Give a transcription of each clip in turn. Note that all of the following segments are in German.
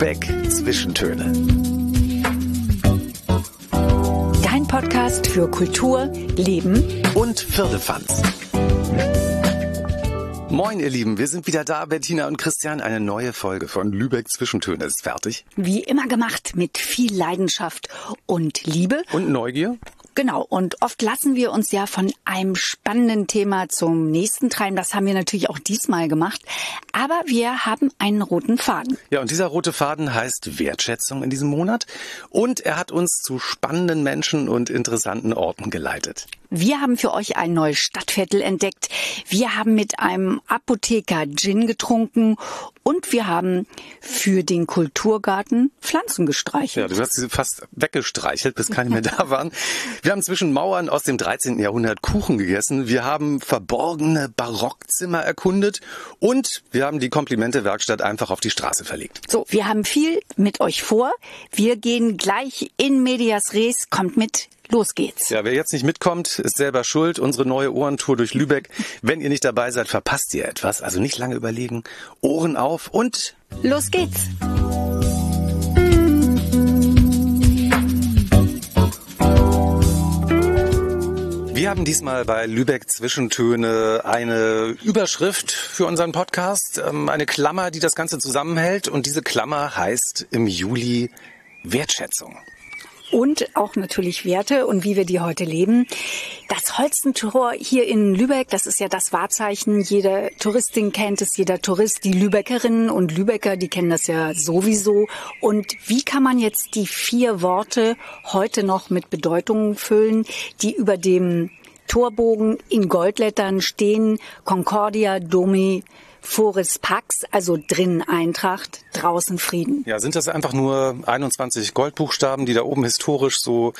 Lübeck Zwischentöne. Dein Podcast für Kultur, Leben und Firlefanz. Moin, ihr Lieben, wir sind wieder da, Bettina und Christian. Eine neue Folge von Lübeck Zwischentöne ist fertig. Wie immer gemacht mit viel Leidenschaft und Liebe. Und Neugier. Genau, und oft lassen wir uns ja von einem spannenden Thema zum nächsten treiben. Das haben wir natürlich auch diesmal gemacht. Aber wir haben einen roten Faden. Ja, und dieser rote Faden heißt Wertschätzung in diesem Monat. Und er hat uns zu spannenden Menschen und interessanten Orten geleitet. Wir haben für euch ein neues Stadtviertel entdeckt. Wir haben mit einem Apotheker Gin getrunken und wir haben für den Kulturgarten Pflanzen gestreichelt. Ja, du hast sie fast weggestreichelt, bis keine mehr da waren. Wir haben zwischen Mauern aus dem 13. Jahrhundert Kuchen gegessen. Wir haben verborgene Barockzimmer erkundet und wir haben die Komplimente-Werkstatt einfach auf die Straße verlegt. So, wir haben viel mit euch vor. Wir gehen gleich in Medias Res. Kommt mit. Los geht's. Ja, wer jetzt nicht mitkommt, ist selber schuld. Unsere neue Ohrentour durch Lübeck. Wenn ihr nicht dabei seid, verpasst ihr etwas. Also nicht lange überlegen. Ohren auf und los geht's. Wir haben diesmal bei Lübeck Zwischentöne eine Überschrift für unseren Podcast, ähm, eine Klammer, die das Ganze zusammenhält. Und diese Klammer heißt im Juli Wertschätzung und auch natürlich Werte und wie wir die heute leben. Das Holstentor hier in Lübeck, das ist ja das Wahrzeichen. Jede Touristin kennt es, jeder Tourist, die Lübeckerinnen und Lübecker, die kennen das ja sowieso. Und wie kann man jetzt die vier Worte heute noch mit Bedeutungen füllen, die über dem Torbogen in Goldlettern stehen? Concordia Domi Foris Pax, also drin Eintracht, draußen Frieden. Ja, sind das einfach nur 21 Goldbuchstaben, die da oben historisch so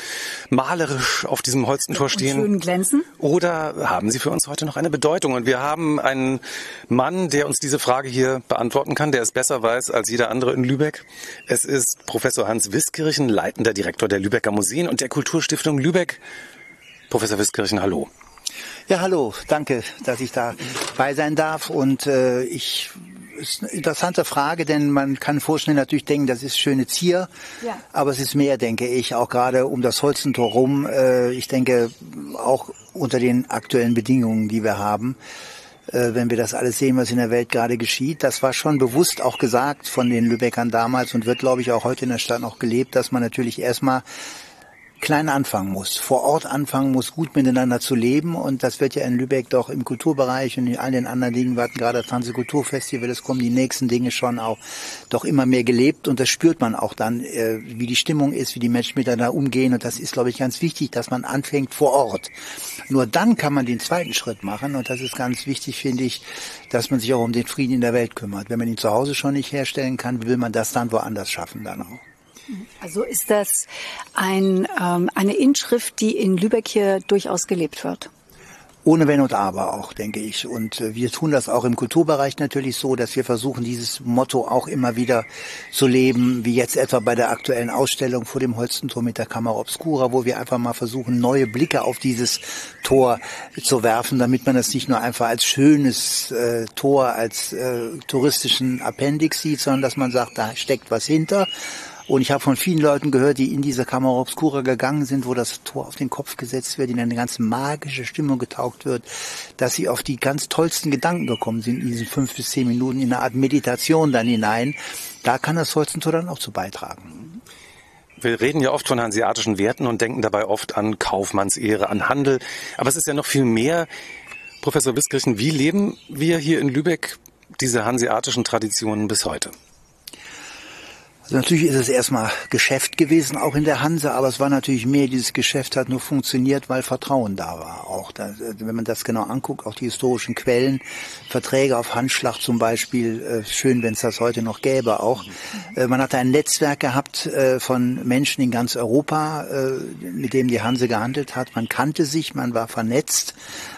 malerisch auf diesem Holstentor stehen? Und schön glänzen? Oder haben sie für uns heute noch eine Bedeutung? Und wir haben einen Mann, der uns diese Frage hier beantworten kann, der es besser weiß als jeder andere in Lübeck. Es ist Professor Hans Wiskirchen, leitender Direktor der Lübecker Museen und der Kulturstiftung Lübeck. Professor Wiskirchen, hallo. Ja, hallo, danke, dass ich dabei sein darf. Und äh, ich ist eine interessante Frage, denn man kann vorschnell natürlich denken, das ist schöne Zier, ja. aber es ist mehr, denke ich, auch gerade um das Holzentor rum. Äh, ich denke auch unter den aktuellen Bedingungen, die wir haben äh, wenn wir das alles sehen, was in der Welt gerade geschieht. Das war schon bewusst auch gesagt von den Lübeckern damals und wird, glaube ich, auch heute in der Stadt noch gelebt, dass man natürlich erstmal klein anfangen muss, vor Ort anfangen muss, gut miteinander zu leben. Und das wird ja in Lübeck doch im Kulturbereich und in all den anderen Dingen, wir hatten gerade das Hanse Kulturfestival, es kommen die nächsten Dinge schon auch doch immer mehr gelebt. Und das spürt man auch dann, äh, wie die Stimmung ist, wie die Menschen miteinander umgehen. Und das ist, glaube ich, ganz wichtig, dass man anfängt vor Ort. Nur dann kann man den zweiten Schritt machen. Und das ist ganz wichtig, finde ich, dass man sich auch um den Frieden in der Welt kümmert. Wenn man ihn zu Hause schon nicht herstellen kann, will man das dann woanders schaffen dann auch. Also ist das ein, ähm, eine Inschrift, die in Lübeck hier durchaus gelebt wird? Ohne Wenn und Aber auch, denke ich. Und äh, wir tun das auch im Kulturbereich natürlich so, dass wir versuchen, dieses Motto auch immer wieder zu leben, wie jetzt etwa bei der aktuellen Ausstellung vor dem Holstentor mit der Kamera Obscura, wo wir einfach mal versuchen, neue Blicke auf dieses Tor zu werfen, damit man das nicht nur einfach als schönes äh, Tor, als äh, touristischen Appendix sieht, sondern dass man sagt, da steckt was hinter und ich habe von vielen Leuten gehört, die in diese Kamera Obscura gegangen sind, wo das Tor auf den Kopf gesetzt wird, in eine ganz magische Stimmung getaucht wird, dass sie auf die ganz tollsten Gedanken gekommen sind in diesen fünf bis zehn Minuten in eine Art Meditation dann hinein. Da kann das Holzentor dann auch zu beitragen. Wir reden ja oft von hanseatischen Werten und denken dabei oft an Kaufmannsehre, an Handel. Aber es ist ja noch viel mehr. Professor Wiskirchen, wie leben wir hier in Lübeck diese hanseatischen Traditionen bis heute? Also natürlich ist es erstmal Geschäft gewesen, auch in der Hanse, aber es war natürlich mehr, dieses Geschäft hat nur funktioniert, weil Vertrauen da war. Auch da, wenn man das genau anguckt, auch die historischen Quellen, Verträge auf Handschlag zum Beispiel, äh, schön, wenn es das heute noch gäbe auch. Äh, man hatte ein Netzwerk gehabt äh, von Menschen in ganz Europa, mit dem die Hanse gehandelt hat. Man kannte sich, man war vernetzt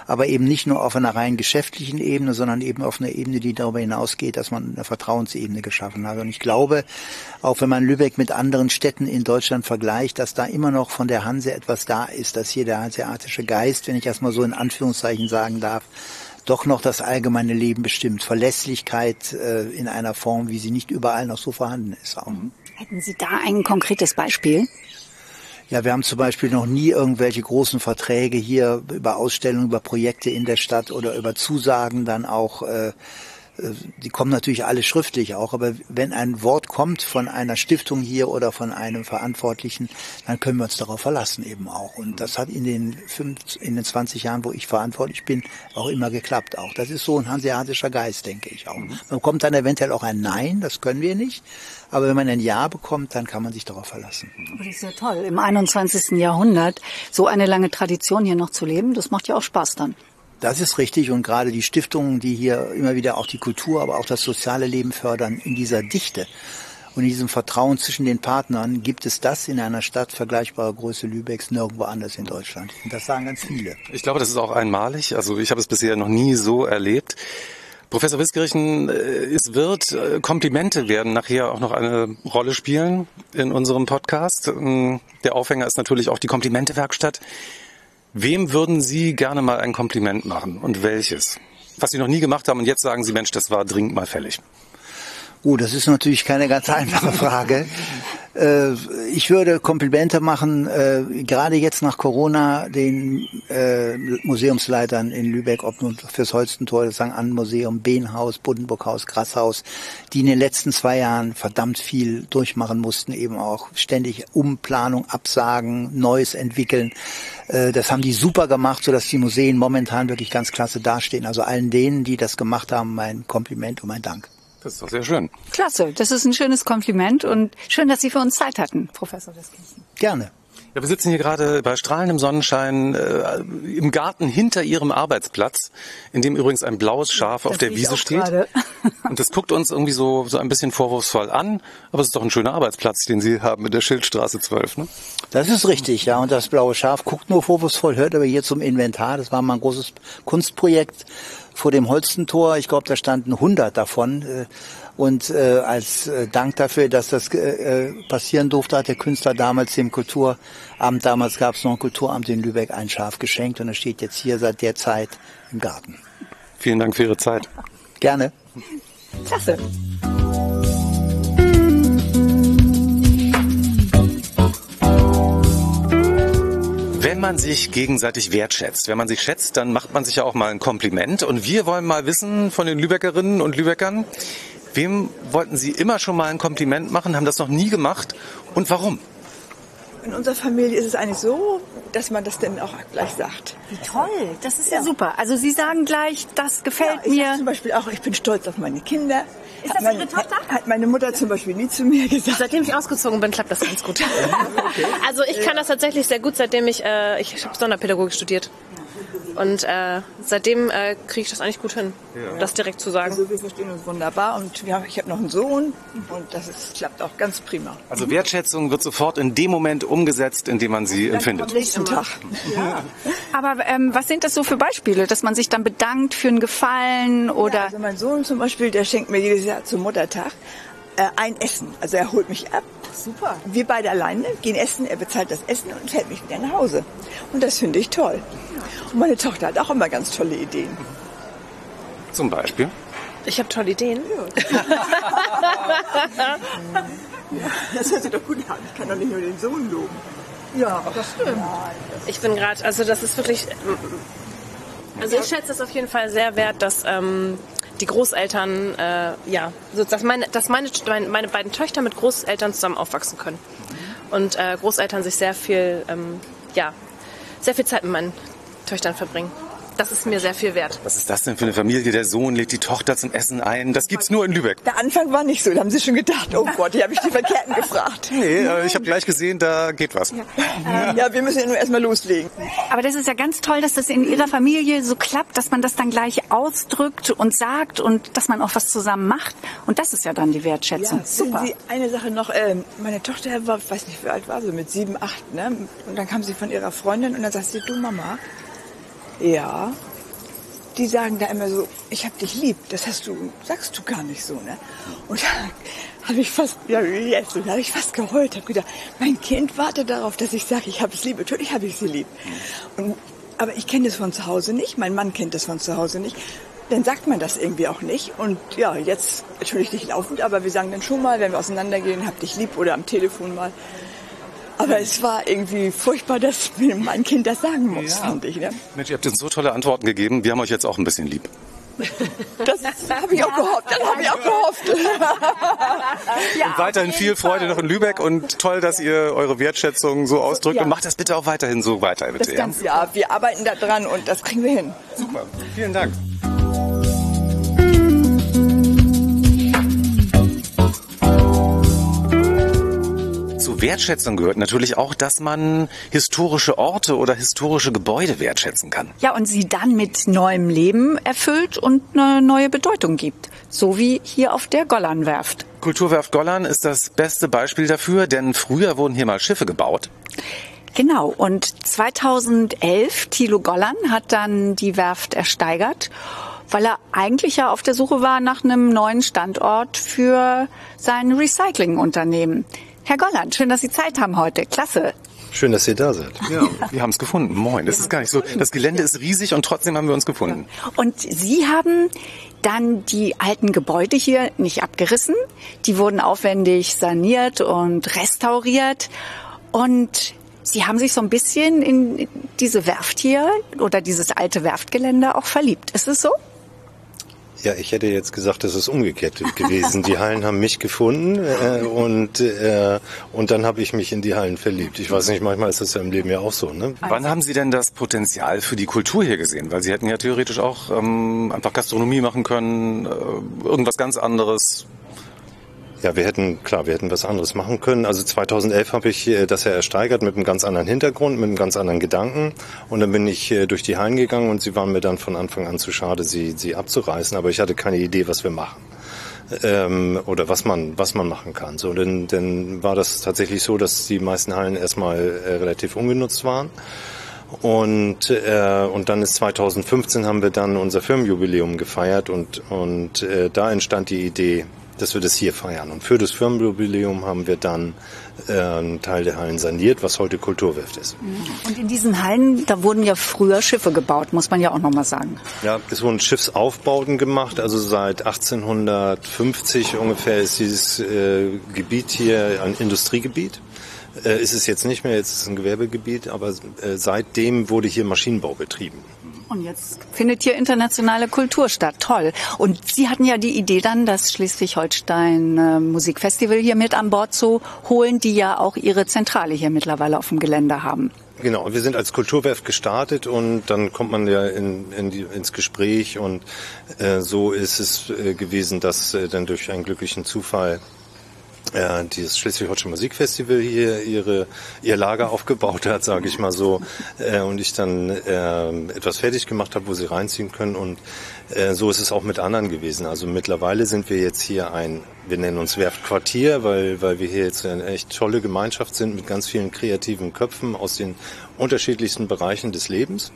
aber eben nicht nur auf einer rein geschäftlichen Ebene, sondern eben auf einer Ebene, die darüber hinausgeht, dass man eine Vertrauensebene geschaffen hat. Und ich glaube, auch wenn man Lübeck mit anderen Städten in Deutschland vergleicht, dass da immer noch von der Hanse etwas da ist, dass hier der hanseatische Geist, wenn ich das mal so in Anführungszeichen sagen darf, doch noch das allgemeine Leben bestimmt. Verlässlichkeit äh, in einer Form, wie sie nicht überall noch so vorhanden ist. Auch. Hätten Sie da ein konkretes Beispiel? Ja, wir haben zum Beispiel noch nie irgendwelche großen Verträge hier über Ausstellungen, über Projekte in der Stadt oder über Zusagen dann auch äh, die kommen natürlich alle schriftlich auch, aber wenn ein Wort kommt von einer Stiftung hier oder von einem Verantwortlichen, dann können wir uns darauf verlassen eben auch. Und das hat in den, fünf, in den 20 Jahren, wo ich verantwortlich bin, auch immer geklappt auch. Das ist so ein hanseatischer Geist, denke ich auch. Man bekommt dann eventuell auch ein Nein, das können wir nicht. Aber wenn man ein Ja bekommt, dann kann man sich darauf verlassen. Das ist ja toll. Im 21. Jahrhundert so eine lange Tradition hier noch zu leben, das macht ja auch Spaß dann. Das ist richtig und gerade die Stiftungen, die hier immer wieder auch die Kultur, aber auch das soziale Leben fördern, in dieser Dichte und in diesem Vertrauen zwischen den Partnern gibt es das in einer Stadt vergleichbarer Größe Lübecks nirgendwo anders in Deutschland. Und das sagen ganz viele. Ich glaube, das ist auch einmalig. Also ich habe es bisher noch nie so erlebt. Professor Wiskirchen, äh, es wird äh, Komplimente werden nachher auch noch eine Rolle spielen in unserem Podcast. Ähm, der Aufhänger ist natürlich auch die Komplimentewerkstatt. Wem würden Sie gerne mal ein Kompliment machen und welches? Was Sie noch nie gemacht haben und jetzt sagen Sie, Mensch, das war dringend mal fällig. Oh, das ist natürlich keine ganz einfache Frage. Äh, ich würde Komplimente machen, äh, gerade jetzt nach Corona, den äh, Museumsleitern in Lübeck, ob nun fürs Holstentor, das St. Ann Museum, Behnhaus, Buddenburghaus, Grasshaus, die in den letzten zwei Jahren verdammt viel durchmachen mussten, eben auch ständig Umplanung, Absagen, Neues entwickeln. Das haben die super gemacht, sodass die Museen momentan wirklich ganz klasse dastehen. Also allen denen, die das gemacht haben, mein Kompliment und mein Dank. Das ist doch sehr schön. Klasse, das ist ein schönes Kompliment und schön, dass Sie für uns Zeit hatten, Professor Wiskirchen. Gerne. Ja, wir sitzen hier gerade bei strahlendem Sonnenschein äh, im Garten hinter Ihrem Arbeitsplatz, in dem übrigens ein blaues Schaf auf der Wiese steht. Und das guckt uns irgendwie so, so ein bisschen vorwurfsvoll an. Aber es ist doch ein schöner Arbeitsplatz, den Sie haben in der Schildstraße 12, ne? Das ist richtig, ja. Und das blaue Schaf guckt nur vorwurfsvoll, hört aber hier zum Inventar. Das war mal ein großes Kunstprojekt vor dem Holstentor. Ich glaube, da standen 100 davon. Äh, und äh, als äh, Dank dafür, dass das äh, passieren durfte, hat der Künstler damals dem Kulturamt, damals gab es noch ein Kulturamt in Lübeck, ein Schaf geschenkt und es steht jetzt hier seit der Zeit im Garten. Vielen Dank für Ihre Zeit. Gerne. Klasse. Wenn man sich gegenseitig wertschätzt, wenn man sich schätzt, dann macht man sich ja auch mal ein Kompliment. Und wir wollen mal wissen von den Lübeckerinnen und Lübeckern, Wem wollten Sie immer schon mal ein Kompliment machen, haben das noch nie gemacht und warum? In unserer Familie ist es eigentlich so, dass man das dann auch gleich sagt. Wie toll, das ist ja, ja super. Also Sie sagen gleich, das gefällt ja, ich mir. zum Beispiel auch, ich bin stolz auf meine Kinder. Ist das meine, Ihre Tochter? Hat meine Mutter zum Beispiel nie zu mir gesagt. Seitdem ich ausgezogen bin, klappt das ganz gut. okay. Also ich kann das tatsächlich sehr gut, seitdem ich, äh, ich habe Sonderpädagogik studiert. Und äh, seitdem äh, kriege ich das eigentlich gut hin, ja. das direkt zu sagen. Also wir verstehen uns wunderbar und wir, ich habe noch einen Sohn und das ist, klappt auch ganz prima. Also Wertschätzung wird sofort in dem Moment umgesetzt, in dem man sie empfindet. Am nächsten Tag. Ja. Aber ähm, was sind das so für Beispiele, dass man sich dann bedankt für einen Gefallen oder? Ja, also mein Sohn zum Beispiel, der schenkt mir jedes Jahr zum Muttertag äh, ein Essen. Also er holt mich ab. Super. Wir beide alleine gehen essen, er bezahlt das Essen und fährt mich wieder nach Hause. Und das finde ich toll. Und meine Tochter hat auch immer ganz tolle Ideen. Zum Beispiel? Ich habe tolle Ideen. Ja. das hört sich doch gut an. Ich kann doch nicht nur den Sohn loben. Ja, das stimmt. Ich bin gerade, also das ist wirklich, also ich schätze es auf jeden Fall sehr wert, dass ähm, die Großeltern, äh, ja, so, dass, meine, dass meine, meine beiden Töchter mit Großeltern zusammen aufwachsen können. Und äh, Großeltern sich sehr viel, ähm, ja, sehr viel Zeit mit meinen Töchtern verbringen. Das ist mir sehr viel wert. Was ist das denn für eine Familie? Der Sohn lädt die Tochter zum Essen ein. Das gibt's nur in Lübeck. Der Anfang war nicht so. Da haben sie schon gedacht, oh Gott, hier habe ich die Verkehrten gefragt. Nee, äh, ich habe gleich gesehen, da geht was. Ja. ja, wir müssen ja nur erstmal loslegen. Aber das ist ja ganz toll, dass das in Ihrer Familie so klappt, dass man das dann gleich ausdrückt und sagt und dass man auch was zusammen macht. Und das ist ja dann die Wertschätzung. Ja, Super. Sie, eine Sache noch. Äh, meine Tochter war, weiß nicht, wie alt war sie, mit sieben, acht. Ne? Und dann kam sie von ihrer Freundin und dann sagt sie, du Mama, ja, die sagen da immer so, ich hab dich lieb. Das hast du, sagst du gar nicht so, ne? Und da habe ich fast, ja, jetzt, da habe ich fast geheult, habe gedacht, mein Kind wartet darauf, dass ich sage, ich habe es lieb. Natürlich habe ich sie lieb. Und Aber ich kenne das von zu Hause nicht, mein Mann kennt das von zu Hause nicht. Dann sagt man das irgendwie auch nicht. Und ja, jetzt, entschuldige dich laufend, aber wir sagen dann schon mal, wenn wir auseinandergehen, hab dich lieb oder am Telefon mal. Aber es war irgendwie furchtbar, dass mir mein Kind das sagen muss, ja. fand ich. Ne? Mensch, ihr habt uns so tolle Antworten gegeben. Wir haben euch jetzt auch ein bisschen lieb. Das habe ich auch gehofft. Das habe ich auch gehofft. ja, und weiterhin viel Freude noch in Lübeck und toll, dass ihr eure Wertschätzung so ausdrückt. Ja. Und macht das bitte auch weiterhin so weiter. Bitte, ja. ja, wir arbeiten da dran und das kriegen wir hin. Super. Vielen Dank. Wertschätzung gehört natürlich auch, dass man historische Orte oder historische Gebäude wertschätzen kann. Ja, und sie dann mit neuem Leben erfüllt und eine neue Bedeutung gibt. So wie hier auf der Gollernwerft. Kulturwerft Gollern ist das beste Beispiel dafür, denn früher wurden hier mal Schiffe gebaut. Genau, und 2011, Thilo Gollern hat dann die Werft ersteigert, weil er eigentlich ja auf der Suche war nach einem neuen Standort für sein Recyclingunternehmen. Herr Golland, schön, dass Sie Zeit haben heute. Klasse. Schön, dass ihr da seid. Ja, wir haben es gefunden. Moin. Das ist gar nicht so. Das Gelände ist riesig und trotzdem haben wir uns gefunden. Und Sie haben dann die alten Gebäude hier nicht abgerissen. Die wurden aufwendig saniert und restauriert. Und Sie haben sich so ein bisschen in diese Werft hier oder dieses alte Werftgelände auch verliebt. Ist es so? Ja, ich hätte jetzt gesagt, es ist umgekehrt gewesen. Die Hallen haben mich gefunden äh, und, äh, und dann habe ich mich in die Hallen verliebt. Ich weiß nicht, manchmal ist das ja im Leben ja auch so. Ne? Wann haben Sie denn das Potenzial für die Kultur hier gesehen? Weil Sie hätten ja theoretisch auch ähm, einfach Gastronomie machen können, äh, irgendwas ganz anderes. Ja, wir hätten, klar, wir hätten was anderes machen können. Also 2011 habe ich äh, das ja ersteigert mit einem ganz anderen Hintergrund, mit einem ganz anderen Gedanken. Und dann bin ich äh, durch die Hallen gegangen und sie waren mir dann von Anfang an zu schade, sie, sie abzureißen. Aber ich hatte keine Idee, was wir machen. Ähm, oder was man, was man machen kann. So, denn, denn war das tatsächlich so, dass die meisten Hallen erstmal äh, relativ ungenutzt waren. Und, äh, und dann ist 2015 haben wir dann unser Firmenjubiläum gefeiert und, und äh, da entstand die Idee, dass wir das hier feiern. Und für das Firmenjubiläum haben wir dann äh, einen Teil der Hallen saniert, was heute Kulturwerft ist. Und in diesen Hallen, da wurden ja früher Schiffe gebaut, muss man ja auch nochmal sagen. Ja, es wurden Schiffsaufbauten gemacht. Also seit 1850 ungefähr ist dieses äh, Gebiet hier ein Industriegebiet. Äh, ist es jetzt nicht mehr, jetzt ist es ein Gewerbegebiet, aber äh, seitdem wurde hier Maschinenbau betrieben. Und jetzt findet hier internationale Kultur statt. Toll. Und Sie hatten ja die Idee dann, das Schleswig-Holstein äh, Musikfestival hier mit an Bord zu holen, die ja auch ihre Zentrale hier mittlerweile auf dem Gelände haben. Genau, wir sind als Kulturwerft gestartet und dann kommt man ja in, in die, ins Gespräch und äh, so ist es äh, gewesen, dass äh, dann durch einen glücklichen Zufall äh, dieses Schleswig-Holstein Musikfestival hier ihre ihr Lager aufgebaut hat, sage ich mal so, äh, und ich dann äh, etwas fertig gemacht habe, wo sie reinziehen können und äh, so ist es auch mit anderen gewesen. Also mittlerweile sind wir jetzt hier ein, wir nennen uns Werftquartier, weil weil wir hier jetzt eine echt tolle Gemeinschaft sind mit ganz vielen kreativen Köpfen aus den unterschiedlichsten Bereichen des Lebens.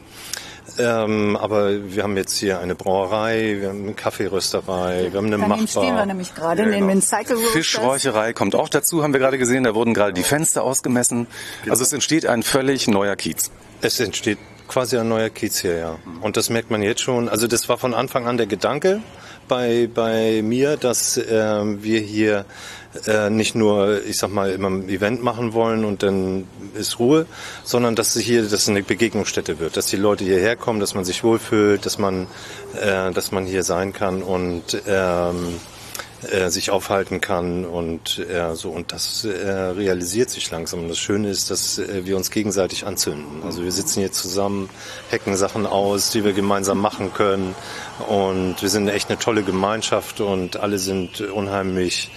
Ähm, aber wir haben jetzt hier eine Brauerei, wir haben eine Kaffeerösterei, wir haben eine Machbar. stehen wir nämlich gerade, ja, genau. den Cycle Fischräucherei kommt auch dazu, haben wir gerade gesehen. Da wurden gerade die Fenster ausgemessen. Genau. Also es entsteht ein völlig neuer Kiez. Es entsteht quasi ein neuer Kiez hier, ja. Und das merkt man jetzt schon. Also das war von Anfang an der Gedanke bei, bei mir, dass äh, wir hier äh, nicht nur, ich sag mal, immer ein Event machen wollen und dann ist Ruhe, sondern dass hier das eine Begegnungsstätte wird, dass die Leute hierher kommen, dass man sich wohlfühlt, dass man, äh, dass man hier sein kann und ähm, äh, sich aufhalten kann und äh, so und das äh, realisiert sich langsam. Und das Schöne ist, dass äh, wir uns gegenseitig anzünden. Also wir sitzen hier zusammen, hacken Sachen aus, die wir gemeinsam machen können und wir sind echt eine tolle Gemeinschaft und alle sind unheimlich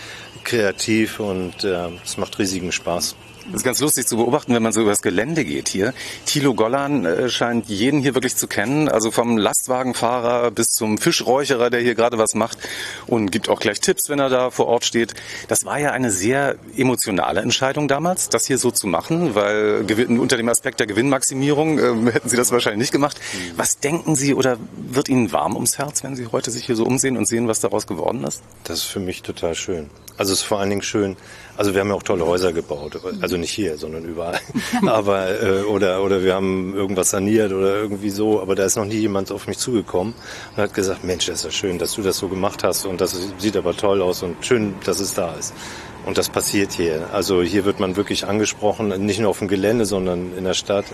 kreativ und äh, es macht riesigen Spaß. Das ist ganz lustig zu beobachten, wenn man so übers Gelände geht hier. Thilo Gollan äh, scheint jeden hier wirklich zu kennen, also vom Lastwagenfahrer bis zum Fischräucherer, der hier gerade was macht und gibt auch gleich Tipps, wenn er da vor Ort steht. Das war ja eine sehr emotionale Entscheidung damals, das hier so zu machen, weil unter dem Aspekt der Gewinnmaximierung äh, hätten Sie das wahrscheinlich nicht gemacht. Was denken Sie oder wird Ihnen warm ums Herz, wenn Sie heute sich hier so umsehen und sehen, was daraus geworden ist? Das ist für mich total schön. Also es ist vor allen Dingen schön, also wir haben ja auch tolle Häuser gebaut, also nicht hier, sondern überall. aber äh, oder oder wir haben irgendwas saniert oder irgendwie so, aber da ist noch nie jemand auf mich zugekommen und hat gesagt, Mensch, das ist ja schön, dass du das so gemacht hast und das sieht aber toll aus und schön, dass es da ist. Und das passiert hier. Also hier wird man wirklich angesprochen, nicht nur auf dem Gelände, sondern in der Stadt,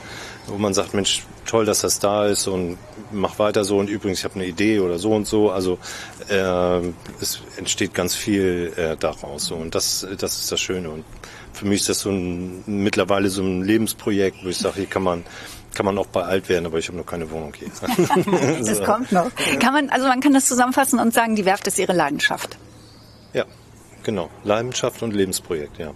wo man sagt, Mensch, toll, dass das da ist und mach weiter so und übrigens, ich habe eine Idee oder so und so. Also äh, es entsteht ganz viel äh, daraus so. und das, das ist das Schöne. Und für mich ist das so ein mittlerweile so ein Lebensprojekt, wo ich sage, hier kann man kann man auch bei alt werden, aber ich habe noch keine Wohnung hier. das kommt noch. Kann man, also man kann das zusammenfassen und sagen, die Werft ist ihre Leidenschaft. Ja, Genau, Leidenschaft und Lebensprojekt, ja.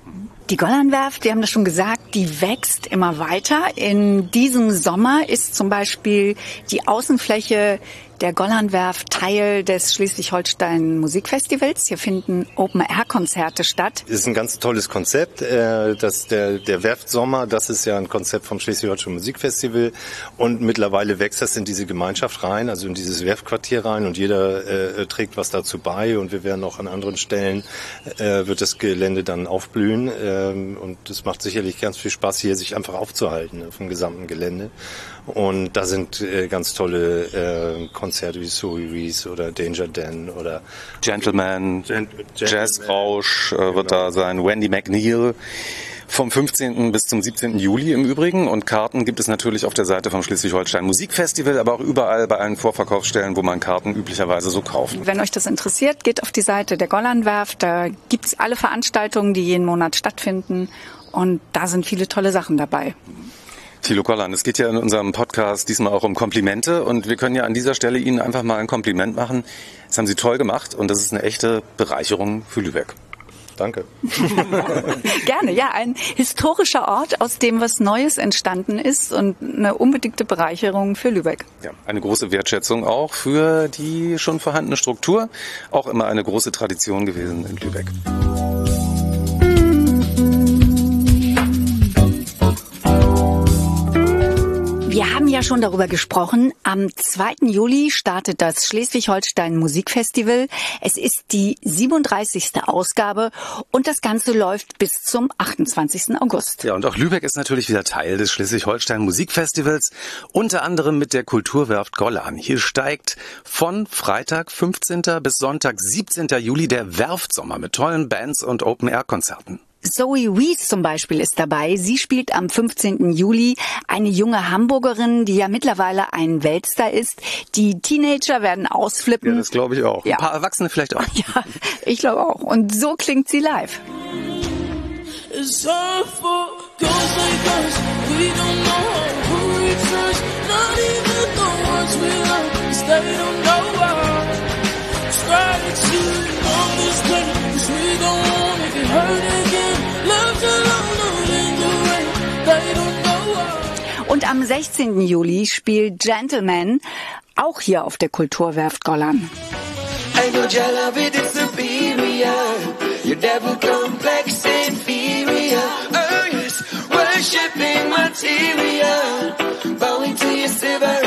Die Gollandwerft, wir haben das schon gesagt, die wächst immer weiter. In diesem Sommer ist zum Beispiel die Außenfläche der Gollandwerft Teil des Schleswig-Holstein Musikfestivals. Hier finden Open-Air-Konzerte statt. Das ist ein ganz tolles Konzept. Äh, das der, der Werftsommer, das ist ja ein Konzept vom Schleswig-Holstein Musikfestival. Und mittlerweile wächst das in diese Gemeinschaft rein, also in dieses Werftquartier rein. Und jeder äh, trägt was dazu bei. Und wir werden auch an anderen Stellen, äh, wird das Gelände dann aufblühen. Ähm, und es macht sicherlich ganz viel Spaß, hier sich einfach aufzuhalten auf dem gesamten Gelände. Und da sind äh, ganz tolle äh, Konzerte wie Zoe Reese oder Danger Dan oder Gentleman, Gent Jazzrausch äh, wird da sein, Wendy McNeil. Vom 15. bis zum 17. Juli im Übrigen. Und Karten gibt es natürlich auf der Seite vom Schleswig-Holstein Musikfestival, aber auch überall bei allen Vorverkaufsstellen, wo man Karten üblicherweise so kauft. Wenn euch das interessiert, geht auf die Seite der Gollandwerft. Da gibt's alle Veranstaltungen, die jeden Monat stattfinden. Und da sind viele tolle Sachen dabei. Thilo Kollan, es geht ja in unserem Podcast diesmal auch um Komplimente und wir können ja an dieser Stelle Ihnen einfach mal ein Kompliment machen. Das haben Sie toll gemacht und das ist eine echte Bereicherung für Lübeck. Danke. Gerne, ja, ein historischer Ort, aus dem was Neues entstanden ist und eine unbedingte Bereicherung für Lübeck. Ja, eine große Wertschätzung auch für die schon vorhandene Struktur, auch immer eine große Tradition gewesen in Lübeck. Wir haben ja schon darüber gesprochen. Am 2. Juli startet das Schleswig-Holstein Musikfestival. Es ist die 37. Ausgabe und das Ganze läuft bis zum 28. August. Ja, und auch Lübeck ist natürlich wieder Teil des Schleswig-Holstein Musikfestivals, unter anderem mit der Kulturwerft Gollan. Hier steigt von Freitag 15. bis Sonntag 17. Juli der Werftsommer mit tollen Bands und Open-Air-Konzerten. Zoe Wees zum Beispiel ist dabei. Sie spielt am 15. Juli eine junge Hamburgerin, die ja mittlerweile ein Weltstar ist. Die Teenager werden ausflippen. Ja, das glaube ich auch. Ja. Ein paar Erwachsene vielleicht auch. Ja, ich glaube auch. Und so klingt sie live. Und am 16. Juli spielt Gentleman auch hier auf der Kulturwerft Gollan. Worshipping material, bowing to your silver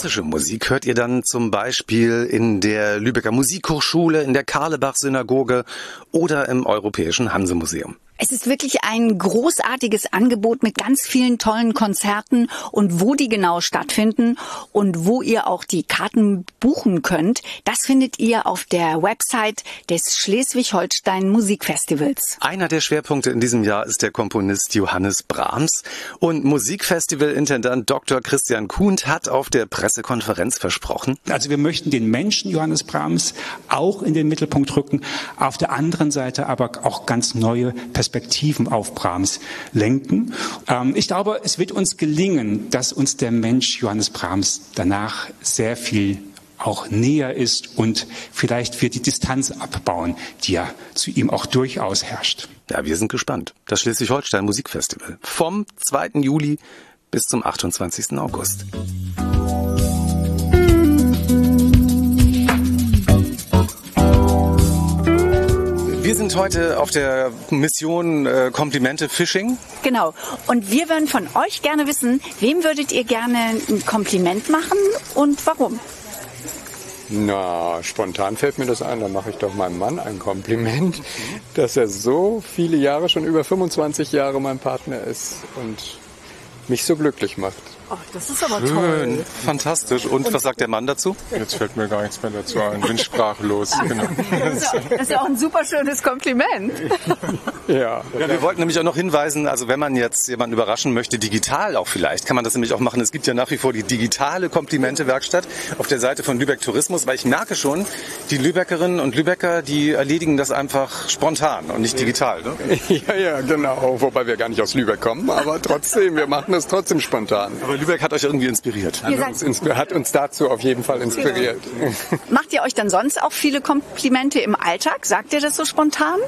Klassische Musik hört ihr dann zum Beispiel in der Lübecker Musikhochschule, in der Karlebach-Synagoge oder im Europäischen Hansemuseum. Es ist wirklich ein großartiges Angebot mit ganz vielen tollen Konzerten und wo die genau stattfinden und wo ihr auch die Karten buchen könnt, das findet ihr auf der Website des Schleswig-Holstein Musikfestivals. Einer der Schwerpunkte in diesem Jahr ist der Komponist Johannes Brahms und Musikfestivalintendant Dr. Christian Kuhnt hat auf der Pressekonferenz versprochen. Also wir möchten den Menschen Johannes Brahms auch in den Mittelpunkt rücken, auf der anderen Seite aber auch ganz neue Perspektiven Perspektiven auf Brahms lenken. Ähm, ich glaube, es wird uns gelingen, dass uns der Mensch Johannes Brahms danach sehr viel auch näher ist und vielleicht wird die Distanz abbauen, die ja zu ihm auch durchaus herrscht. Ja, wir sind gespannt. Das Schleswig-Holstein Musikfestival vom 2. Juli bis zum 28. August. Sind heute auf der Mission äh, Komplimente Fishing. Genau. Und wir würden von euch gerne wissen, wem würdet ihr gerne ein Kompliment machen und warum? Na, spontan fällt mir das ein, dann mache ich doch meinem Mann ein Kompliment, dass er so viele Jahre, schon über 25 Jahre mein Partner ist und mich so glücklich macht. Das ist aber Schön, toll. fantastisch. Und, was sagt der Mann dazu? Jetzt fällt mir gar nichts mehr dazu ein. Bin sprachlos. Genau. Das ist, ja, das ist ja auch ein super schönes Kompliment. Ja, Ja, wir wollten nämlich auch noch hinweisen, also wenn man jetzt jemanden überraschen möchte, digital auch vielleicht, kann man das nämlich auch machen. Es gibt ja nach wie vor die digitale Komplimente-Werkstatt auf der Seite von Lübeck Tourismus, weil ich merke schon, die Lübeckerinnen und Lübecker, die erledigen das einfach spontan und nicht digital. Ne? ja, ja, genau. Wobei wir gar nicht aus Lübeck kommen, aber trotzdem, wir machen es trotzdem spontan. Aber Lübeck hat euch irgendwie inspiriert. Hat uns, hat uns dazu auf jeden Fall inspiriert. macht ihr euch dann sonst auch viele Komplimente im Alltag? Sagt ihr das so spontan?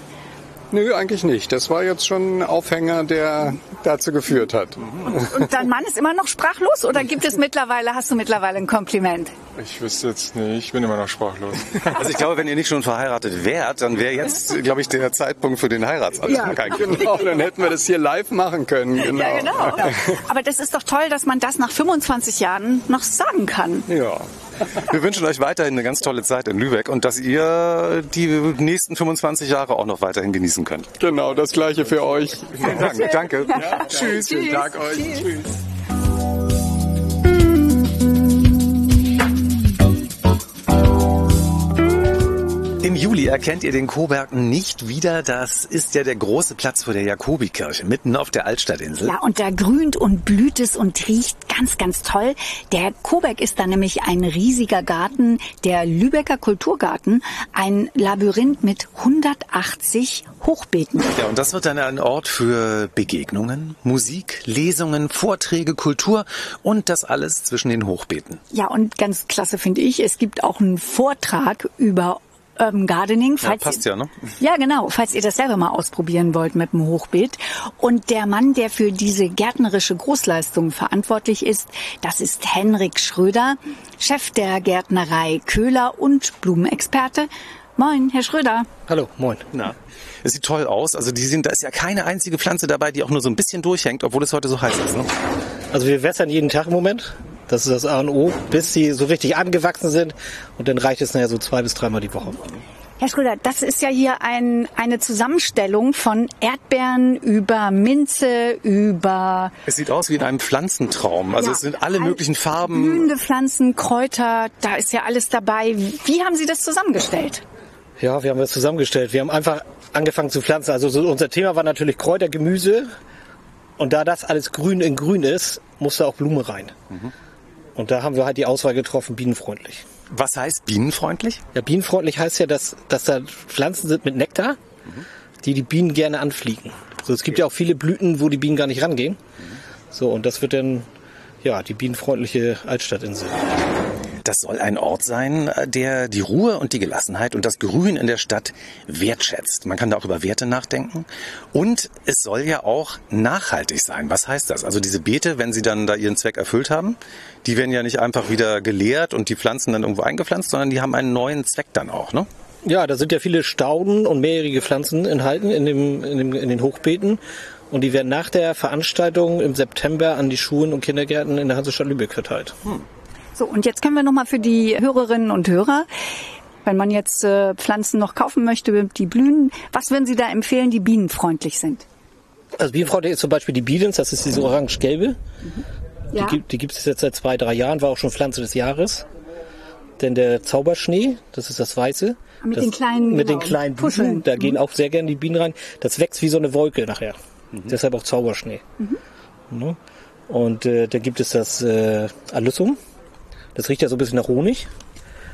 Nö, eigentlich nicht. Das war jetzt schon ein Aufhänger, der dazu geführt hat. Und dein Mann ist immer noch sprachlos oder gibt es mittlerweile, hast du mittlerweile ein Kompliment? Ich wüsste jetzt nicht, ich bin immer noch sprachlos. Also ich glaube, wenn ihr nicht schon verheiratet wärt, dann wäre jetzt, glaube ich, der Zeitpunkt für den Heiratsantrag. eigentlich. Genau, dann hätten wir das hier live machen können. Genau. Ja, genau. Aber das ist doch toll, dass man das nach 25 Jahren noch sagen kann. Ja. Wir wünschen euch weiterhin eine ganz tolle Zeit in Lübeck und dass ihr die nächsten 25 Jahre auch noch weiterhin genießen könnt. Genau, das gleiche für euch. Vielen Dank. Danke. Tschüss, schönen Tag euch. Tschüss. Im Juli erkennt ihr den Coburg nicht wieder. Das ist ja der große Platz vor der Jakobikirche, mitten auf der Altstadtinsel. Ja, und da grünt und blüht es und riecht ganz, ganz toll. Der Koberg ist da nämlich ein riesiger Garten, der Lübecker Kulturgarten, ein Labyrinth mit 180 Hochbeeten. Ja, und das wird dann ein Ort für Begegnungen, Musik, Lesungen, Vorträge, Kultur und das alles zwischen den Hochbeeten. Ja, und ganz klasse finde ich, es gibt auch einen Vortrag über Urban Gardening. Ja, passt ja, ne? Ja, genau. Falls ihr das selber mal ausprobieren wollt mit dem Hochbeet. Und der Mann, der für diese gärtnerische Großleistung verantwortlich ist, das ist Henrik Schröder, Chef der Gärtnerei Köhler und Blumenexperte. Moin, Herr Schröder. Hallo, moin. Na, es sieht toll aus. Also die sind, da ist ja keine einzige Pflanze dabei, die auch nur so ein bisschen durchhängt, obwohl es heute so heiß ist. Ne? Also wir wässern jeden Tag im Moment. Das ist das A und O, bis sie so richtig angewachsen sind. Und dann reicht es nachher so zwei bis dreimal die Woche. Herr Schröder, das ist ja hier ein, eine Zusammenstellung von Erdbeeren über Minze, über Es sieht aus wie in einem Pflanzentraum. Also Ja, es sind alle all- möglichen Farben. blühende Pflanzen, Kräuter, da ist ja alles dabei. Wie haben Sie das zusammengestellt? Ja, wir haben das zusammengestellt. Wir haben einfach angefangen zu pflanzen. Also so unser Thema war natürlich Kräuter, Gemüse. Und da das alles grün in grün ist, musste auch Blume rein. Und da haben wir halt die Auswahl getroffen, bienenfreundlich. Was heißt bienenfreundlich? Ja, bienenfreundlich heißt ja, dass, dass da Pflanzen sind mit Nektar, die die Bienen gerne anfliegen. So, es gibt ja auch viele Blüten, wo die Bienen gar nicht rangehen. So, und das wird dann, ja, die bienenfreundliche Altstadtinsel. Das soll ein Ort sein, der die Ruhe und die Gelassenheit und das Grün in der Stadt wertschätzt. Man kann da auch über Werte nachdenken. Und es soll ja auch nachhaltig sein. Was heißt das? Also diese Beete, wenn sie dann da ihren Zweck erfüllt haben, die werden ja nicht einfach wieder geleert und die Pflanzen dann irgendwo eingepflanzt, sondern die haben einen neuen Zweck dann auch, ne? Ja, da sind ja viele Stauden und mehrjährige Pflanzen enthalten in, dem, in, dem, in den Hochbeeten. Und die werden nach der Veranstaltung im September an die Schulen und Kindergärten in der Hansestadt Lübeck verteilt. So, und jetzt können wir nochmal für die Hörerinnen und Hörer, wenn man jetzt äh, Pflanzen noch kaufen möchte, die blühen, was würden Sie da empfehlen, die bienenfreundlich sind? Also bienenfreundlich ist zum Beispiel die Bielens, das ist diese orange-gelbe. Ja. Die, gibt- die gibt es jetzt seit zwei, drei Jahren, war auch schon Pflanze des Jahres. Denn der Zauberschnee, das ist das Weiße. Mit das, den kleinen, Mit genau, den kleinen Puscheln. Puscheln, da gehen auch sehr gerne die Bienen rein. Das wächst wie so eine Wolke nachher. Deshalb auch Zauberschnee. Ne? Und äh, da gibt es das äh, Alyssum. Das riecht ja so ein bisschen nach Honig.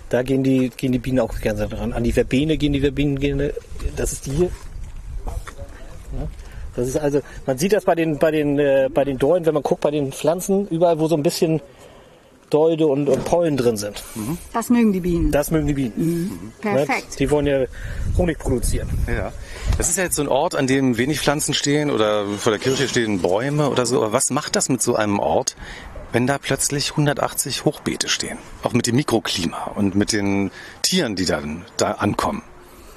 Da gehen die, gehen die Bienen auch gerne dran. An die Verbene gehen die Verbenen gerne. Das ist die hier. Ja. Das ist also, man sieht das bei den, bei den, äh, bei den Dolden, wenn man guckt bei den Pflanzen, überall, wo so ein bisschen Dolde und, und Pollen drin sind. Das mögen die Bienen. Das mögen die Bienen. Perfekt. Ne? Die wollen ja Honig produzieren. Ja. Das ist ja jetzt so ein Ort, an dem wenig Pflanzen stehen oder vor der Kirche stehen Bäume oder so. Aber was macht das mit so einem Ort, wenn da plötzlich 180 Hochbeete stehen? Auch mit dem Mikroklima und mit den Tieren, die dann da ankommen.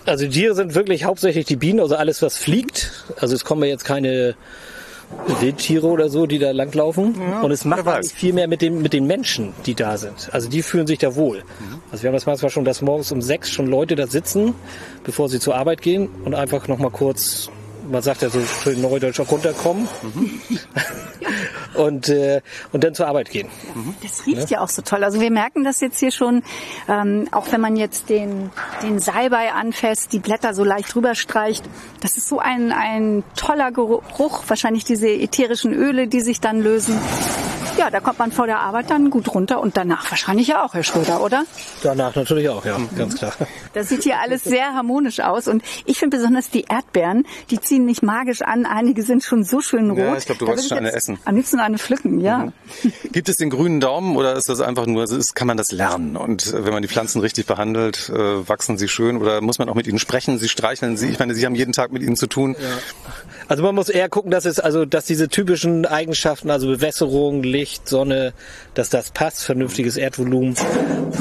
Also die Tiere sind wirklich hauptsächlich die Bienen, also alles was fliegt. Also es kommen ja jetzt keine Wildtiere oder so, die da langlaufen. Ja, und es macht viel mehr mit, dem, mit den Menschen, die da sind. Also die fühlen sich da wohl. Also wir haben das manchmal schon, dass morgens um sechs schon Leute da sitzen, bevor sie zur Arbeit gehen und einfach nochmal kurz, man sagt ja so für Neudeutsch auch runterkommen und, äh, und dann zur Arbeit gehen. Das riecht ja. auch so toll. Also wir merken das jetzt hier schon, ähm, auch wenn man jetzt den, den Salbei anfasst, die Blätter so leicht drüber streicht. Das ist so ein, ein toller Geruch. Wahrscheinlich diese ätherischen Öle, die sich dann lösen. Ja, da kommt man vor der Arbeit dann gut runter und danach wahrscheinlich ja auch, Herr Schröder, oder? Danach natürlich auch, ja, ganz klar. Das sieht hier alles sehr harmonisch aus und ich finde besonders die Erdbeeren, die ziehen nicht magisch an. Einige sind schon so schön rot. Ja, ich glaube, du wolltest schon eine essen. Am liebsten eine pflücken, ja. Gibt es den grünen Daumen oder ist das einfach nur, ist, kann man das lernen? Und wenn man die Pflanzen richtig behandelt, äh, wachsen sie schön oder muss man auch mit ihnen sprechen, sie streicheln sie? Ich meine, sie haben jeden Tag mit ihnen zu tun. Also man muss eher gucken, dass es also, dass diese typischen Eigenschaften, also Bewässerung, Licht, Sonne, dass das passt, vernünftiges Erdvolumen.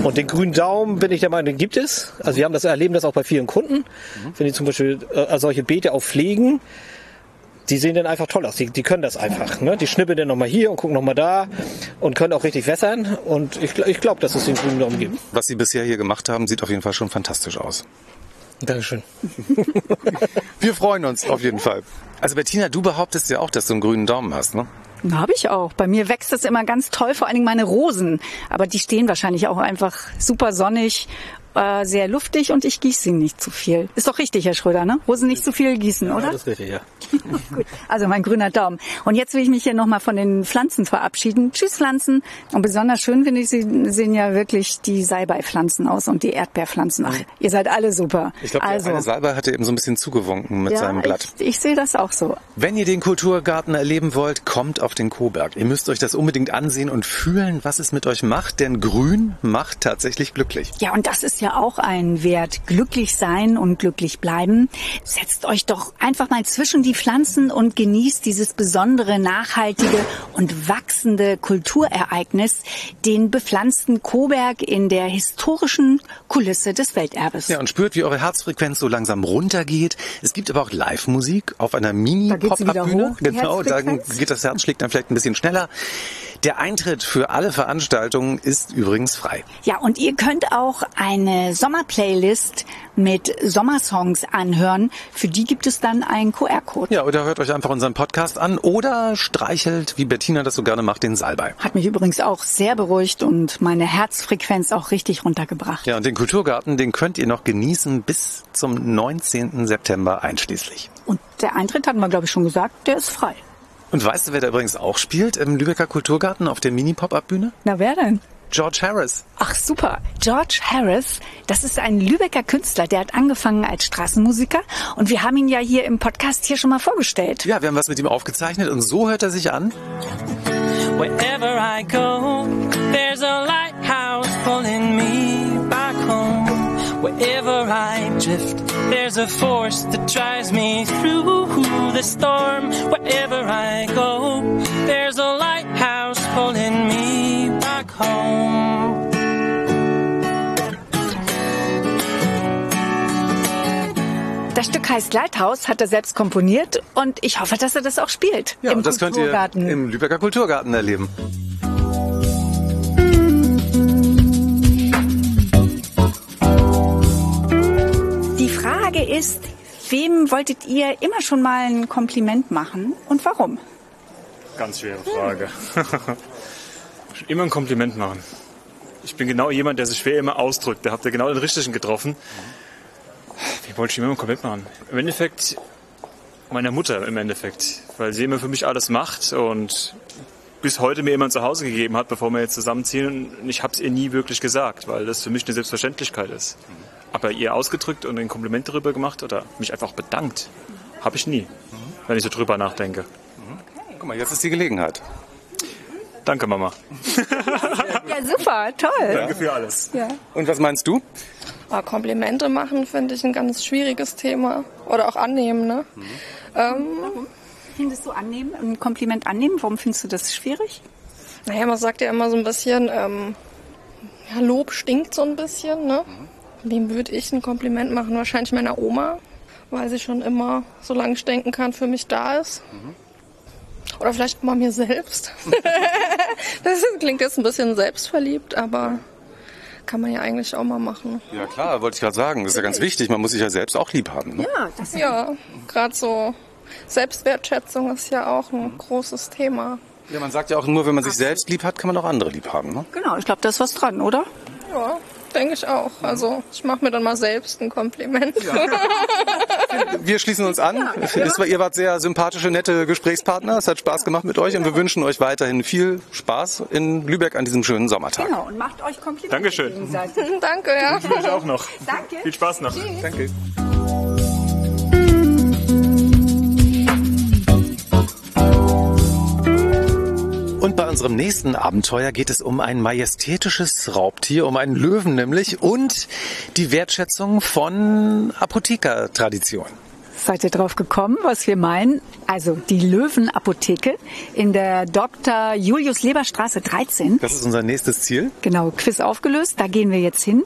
Und den grünen Daumen bin ich der Meinung, den gibt es. Also wir haben das erleben das auch bei vielen Kunden, wenn die zum Beispiel äh, solche Beete auch pflegen. Die sehen dann einfach toll aus. Die, die können das einfach. Ne? Die schnippeln dann nochmal hier und gucken nochmal da und können auch richtig wässern. Und ich, ich glaube, dass es den grünen Daumen gibt. Was sie bisher hier gemacht haben, sieht auf jeden Fall schon fantastisch aus. Dankeschön. Wir freuen uns auf jeden Fall. Also Bettina, du behauptest ja auch, dass du einen grünen Daumen hast, ne? Habe ich auch. Bei mir wächst das immer ganz toll, vor allen Dingen meine Rosen. Aber die stehen wahrscheinlich auch einfach super sonnig, äh, sehr luftig und ich gieße sie nicht zu viel. Ist doch richtig, Herr Schröder, ne? Rosen nicht zu viel gießen, oder? Das ist richtig, ja. Gut. Also mein grüner Daumen. Und jetzt will ich mich hier nochmal von den Pflanzen verabschieden. Tschüss Pflanzen. Und besonders schön finde ich, sie sehen ja wirklich die Salbeipflanzen aus und die Erdbeerpflanzen. Ach, ihr seid alle super. Ich glaube, also, der eine Salbei hatte eben so ein bisschen zugewunken mit ja, seinem Blatt. Ich, ich sehe das auch so. Wenn ihr den Kulturgarten erleben wollt, kommt auf den Koberg. Ihr müsst euch das unbedingt ansehen und fühlen, was es mit euch macht, denn Grün macht tatsächlich glücklich. Ja, und das ist ja auch ein Wert. Glücklich sein und glücklich bleiben. Setzt euch doch einfach mal zwischen die Pflanzen und genießt dieses besondere, nachhaltige und wachsende Kulturereignis, den bepflanzten Koberg in der historischen Kulisse des Welterbes. Ja, und spürt, wie eure Herzfrequenz so langsam runtergeht. Es gibt aber auch Live-Musik auf einer Mini-Pop-Up-Bühne. hoch, die Genau, da geht das Herz schlägt dann vielleicht ein bisschen schneller. Der Eintritt für alle Veranstaltungen ist übrigens frei. Ja, und ihr könnt auch eine Sommerplaylist mit Sommersongs anhören. Für die gibt es dann einen QR-Code. Ja, oder hört euch einfach unseren Podcast an oder streichelt, wie Bettina das so gerne macht, den Salbei. Hat mich übrigens auch sehr beruhigt und meine Herzfrequenz auch richtig runtergebracht. Ja, und den Kulturgarten, den könnt ihr noch genießen bis zum 19. September einschließlich. Und der Eintritt hatten wir, glaube ich, schon gesagt, der ist frei. Und weißt du, wer da übrigens auch spielt im Lübecker Kulturgarten auf der Mini-Pop-Up-Bühne? Na, wer denn? George Harris. Ach super, George Harris, das ist ein Lübecker Künstler, der hat angefangen als Straßenmusiker und wir haben ihn ja hier im Podcast hier schon mal vorgestellt. Ja, wir haben was mit ihm aufgezeichnet und so hört er sich an. Wherever I go, there's a lighthouse pulling me back home. Wherever I drift, there's a force that drives me through the storm. Wherever I go, there's a lighthouse pulling me back home. Das Stück heißt Lighthouse, hat er selbst komponiert und ich hoffe, dass er das auch spielt Ja, im und das könnt ihr Kulturgarten. im Lübecker Kulturgarten erleben. Frage ist, wem wolltet ihr immer schon mal ein Kompliment machen und warum? Ganz schwere Frage. Schon immer ein Kompliment machen. Ich bin genau jemand, der sich schwer immer ausdrückt. Da habt ihr genau den richtigen getroffen. Wie wollte ich immer ein Kompliment machen? Im Endeffekt meiner Mutter im Endeffekt, weil sie immer für mich alles macht und bis heute mir immer ein Zuhause gegeben hat, bevor wir jetzt zusammenziehen. Und ich habe es ihr nie wirklich gesagt, weil das für mich eine Selbstverständlichkeit ist. Aber ihr ausgedrückt und ein Kompliment darüber gemacht oder mich einfach bedankt, habe ich nie, wenn ich so drüber nachdenke. Guck mal, jetzt ist die Gelegenheit. Danke, Mama. Ja, super, toll. Danke für alles. Ja. Und was meinst du? Ah, Komplimente machen finde ich ein ganz schwieriges Thema. Oder auch annehmen, ne? Ähm, Findest du annehmen, ein Kompliment annehmen? Warum findest du das schwierig? naja, man sagt ja immer so ein bisschen, ähm, ja, Lob stinkt so ein bisschen, ne? Wem würde ich ein Kompliment machen? Wahrscheinlich meiner Oma, weil sie schon immer, solange ich denken kann, für mich da ist. Oder vielleicht mal mir selbst. das klingt jetzt ein bisschen selbstverliebt, aber kann man ja eigentlich auch mal machen. Ja klar, wollte ich gerade sagen. Das ist ja ganz wichtig. Man muss sich ja selbst auch lieb haben. Ne? Ja, das ja gerade so Selbstwertschätzung ist ja auch ein großes Thema. Ja, man sagt ja auch nur, wenn man sich selbst lieb hat, kann man auch andere lieb haben. Ne? Genau, ich glaube, da ist was dran, oder? Ja, denke ich auch. Also ich mache mir dann mal selbst ein Kompliment. Wir schließen uns an. Es war, ihr wart sehr sympathische, nette Gesprächspartner. Es hat Spaß gemacht mit euch und wir wünschen euch weiterhin viel Spaß in Lübeck an diesem schönen Sommertag. Genau, und macht euch Komplimente. Dankeschön. Danke, ja. Ich auch noch. Danke. Viel Spaß noch. Danke. Und bei unserem nächsten Abenteuer geht es um ein majestätisches Raubtier, um einen Löwen nämlich und die Wertschätzung von Apothekertradition. Seid ihr drauf gekommen, was wir meinen? Also die Löwenapotheke in der Dr. Julius Leber Straße 13. Das ist unser nächstes Ziel. Genau, Quiz aufgelöst, da gehen wir jetzt hin.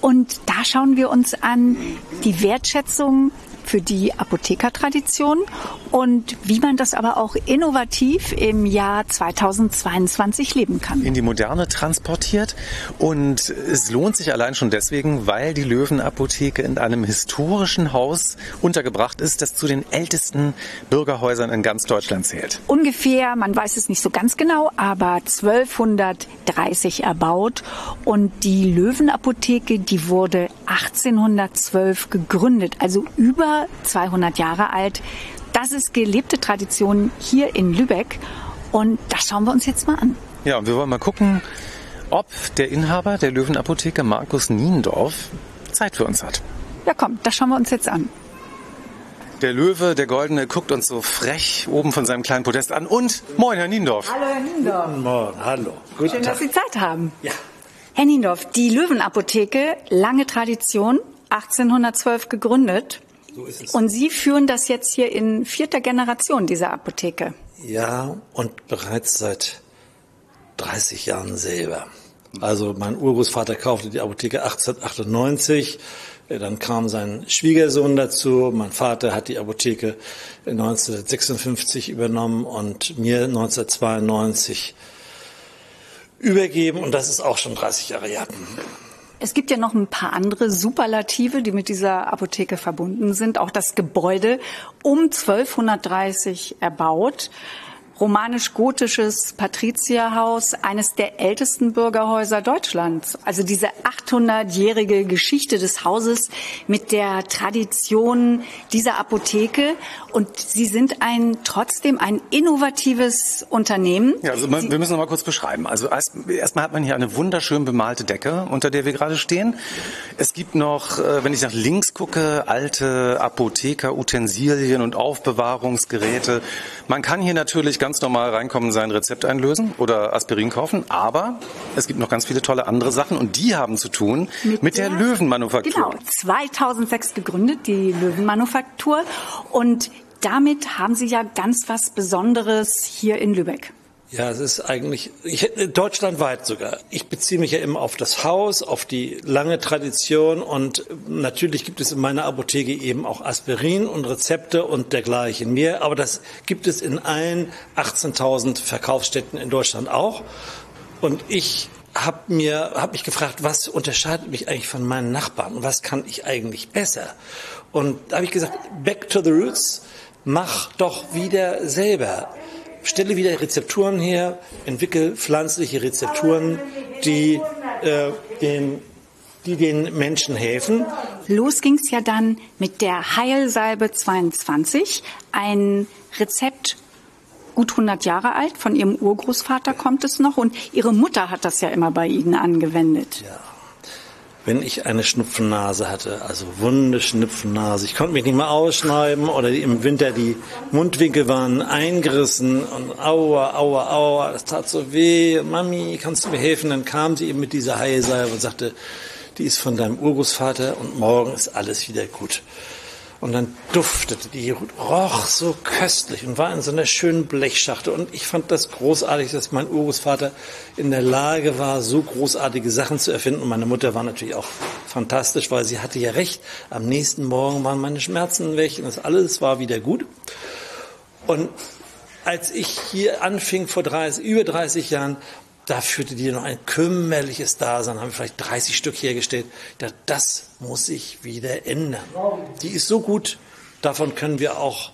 Und da schauen wir uns an die Wertschätzung für die Apothekertradition und wie man das aber auch innovativ im Jahr 2022 leben kann. in die Moderne transportiert. Und es lohnt sich allein schon deswegen, weil die Löwenapotheke in einem historischen Haus untergebracht ist, das zu den ältesten Bürgerhäusern in ganz Deutschland zählt. Ungefähr, man weiß es nicht so ganz genau, aber 1230 erbaut. Und die Löwenapotheke, die wurde 1812 gegründet, also über 200 Jahre alt. Das ist gelebte Tradition hier in Lübeck. Und das schauen wir uns jetzt mal an. Ja, und wir wollen mal gucken, ob der Inhaber der Löwenapotheke, Markus Niendorf, Zeit für uns hat. Ja, komm, das schauen wir uns jetzt an. Der Löwe, der Goldene, guckt uns so frech oben von seinem kleinen Podest an. Und moin, Herr Niendorf. Hallo, Herr Niendorf. Guten Morgen, hallo. Guten Schön, Tag. dass Sie Zeit haben. Ja. Herr Niendorf, die Löwenapotheke, lange Tradition, 1812 gegründet. So ist es. Und Sie führen das jetzt hier in vierter Generation, diese Apotheke. Ja, und bereits seit 30 Jahren selber. Also mein Urgroßvater kaufte die Apotheke 1898. Äh, Dann kam sein Schwiegersohn dazu. Mein Vater hat die Apotheke 1956 übernommen und mir 1992 übergeben. Und das ist auch schon 30 Jahre her. Es gibt ja noch ein paar andere Superlative, die mit dieser Apotheke verbunden sind. Auch das Gebäude um 1230 erbaut. Romanisch-gotisches Patrizierhaus, eines der ältesten Bürgerhäuser Deutschlands. Also diese 800-jährige Geschichte des Hauses mit der Tradition dieser Apotheke. Und Sie sind ein, trotzdem ein innovatives Unternehmen. Ja, also man, wir müssen noch mal kurz beschreiben. Also erst- erstmal hat man hier eine wunderschön bemalte Decke, unter der wir gerade stehen. Es gibt noch, äh, wenn ich nach links gucke, alte Apotheker-Utensilien und Aufbewahrungsgeräte. Man kann hier natürlich ganz normal reinkommen, sein Rezept einlösen oder Aspirin kaufen, aber es gibt noch ganz viele tolle andere Sachen und die haben zu tun mit, der, Löwenmanufaktur. Genau, 2006 gegründet, die Löwenmanufaktur. Und damit haben Sie ja ganz was Besonderes hier in Lübeck. Ja, es ist eigentlich ich, deutschlandweit sogar. Ich beziehe mich ja immer auf das Haus, auf die lange Tradition und natürlich gibt es in meiner Apotheke eben auch Aspirin und Rezepte und dergleichen mehr, aber das gibt es in allen 18.000 Verkaufsstätten in Deutschland auch. Und ich habe mir hab mich gefragt, was unterscheidet mich eigentlich von meinen Nachbarn was kann ich eigentlich besser? Und da habe ich gesagt, back to the roots, mach doch wieder selber stelle wieder Rezepturen her, entwickle pflanzliche Rezepturen, die, äh, den, die den Menschen helfen. Los ging's ja dann mit der Heilsalbe 22, ein Rezept gut 100 Jahre alt, von ihrem Urgroßvater kommt es noch und ihre Mutter hat das ja immer bei ihnen angewendet. Wenn ich eine Schnupfennase hatte, also wunde Schnupfennase, ich konnte mich nicht mehr ausschneiden oder im Winter die Mundwinkel waren eingerissen und aua, aua, aua, das tat so weh, Mami, kannst du mir helfen? Dann kam sie eben mit dieser Heilsalbe und sagte, die ist von deinem Urgroßvater und morgen ist alles wieder gut. Und dann duftete die, roch so köstlich und war in so einer schönen Blechschachtel. Und ich fand das großartig, dass mein Urgroßvater in der Lage war, so großartige Sachen zu erfinden. Und meine Mutter war natürlich auch fantastisch, weil sie hatte ja recht. Am nächsten Morgen waren meine Schmerzen weg und das alles war wieder gut. Und als ich hier anfing vor 30, über 30 Jahren, da führte die noch ein kümmerliches Dasein, haben vielleicht 30 Stück hergestellt. dachte, das muss sich wieder ändern. Die ist so gut, davon können wir auch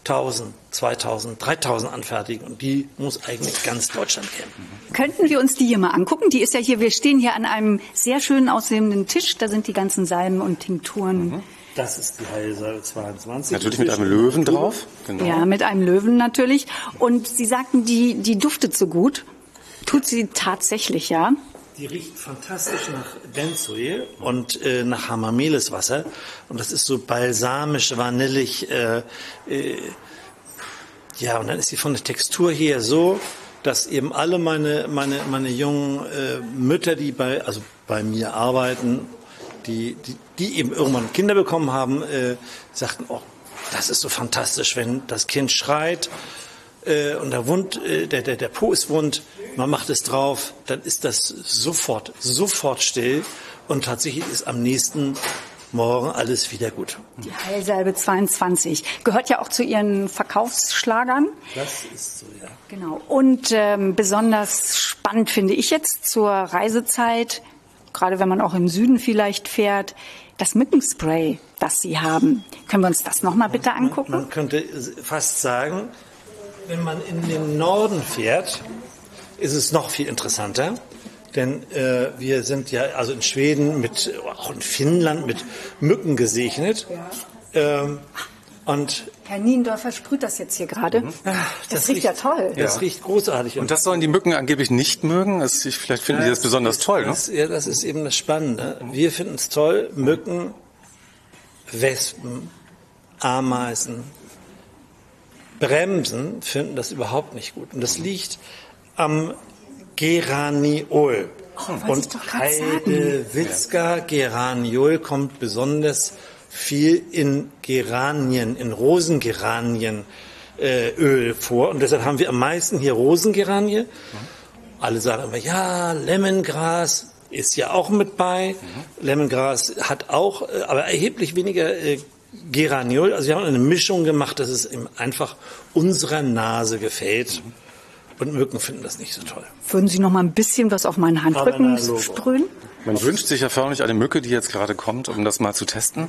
1000, 2000, 3000 anfertigen und die muss eigentlich ganz Deutschland kennen. Könnten wir uns die hier mal angucken? Die ist ja hier, wir stehen hier an einem sehr schön aussehenden Tisch, da sind die ganzen Salben und Tinkturen. Mhm. Das ist die Heilsalbe 22. Natürlich mit einem Löwen drauf. Genau. Ja, mit einem Löwen natürlich. Und Sie sagten, die, die duftet so gut. Tut sie tatsächlich, ja? Die riecht fantastisch nach Benzoe und äh, nach Hamameliswasser. Und das ist so balsamisch, vanillig. Äh, äh, ja, und dann ist sie von der Textur her so, dass eben alle meine, meine, meine jungen äh, Mütter, die bei, also bei mir arbeiten, die, die, die eben irgendwann Kinder bekommen haben, äh, sagten, oh, das ist so fantastisch, wenn das Kind schreit äh, und der, Wund, der, der, der Po ist wund, man macht es drauf, dann ist das sofort, sofort still und tatsächlich ist am nächsten Morgen alles wieder gut. Die Heilsalbe 22 gehört ja auch zu Ihren Verkaufsschlagern. Das ist so, ja. Genau. Und ähm, besonders spannend finde ich jetzt zur Reisezeit, gerade wenn man auch im Süden vielleicht fährt, das Mückenspray, das Sie haben. Können wir uns das nochmal bitte angucken? Man könnte fast sagen, wenn man in den Norden fährt, ist es noch viel interessanter. Denn äh, wir sind ja also in Schweden, mit, auch in Finnland mit Mücken gesegnet. Ja. Ähm, und Herr Niendorfer sprüht das jetzt hier gerade. Mhm. Das, das, riecht ja toll. Das ja. riecht großartig. Und das sollen die Mücken angeblich nicht mögen? Das, ich, vielleicht finden die das besonders toll. Ne? Das, ja, das ist eben das Spannende. Wir finden es toll. Mücken, Wespen, Ameisen, Bremsen finden das überhaupt nicht gut. Und das liegt am Geraniol. Oh, und Heidewitzka Geraniol kommt besonders viel in Geranien, in Rosengeranien äh, Öl vor. Und deshalb haben wir am meisten hier Rosengeranie. Mhm. Alle sagen immer, ja, Lemongras ist ja auch mit bei. Mhm. Lemongras hat auch, äh, aber erheblich weniger äh, Geraniol. Also wir haben eine Mischung gemacht, dass es einfach unserer Nase gefällt. Mhm. Und Mücken finden das nicht so toll. Würden Sie noch mal ein bisschen was auf meinen Handrücken sprühen? Man wünscht sich ja förmlich eine Mücke, die jetzt gerade kommt, um das mal zu testen.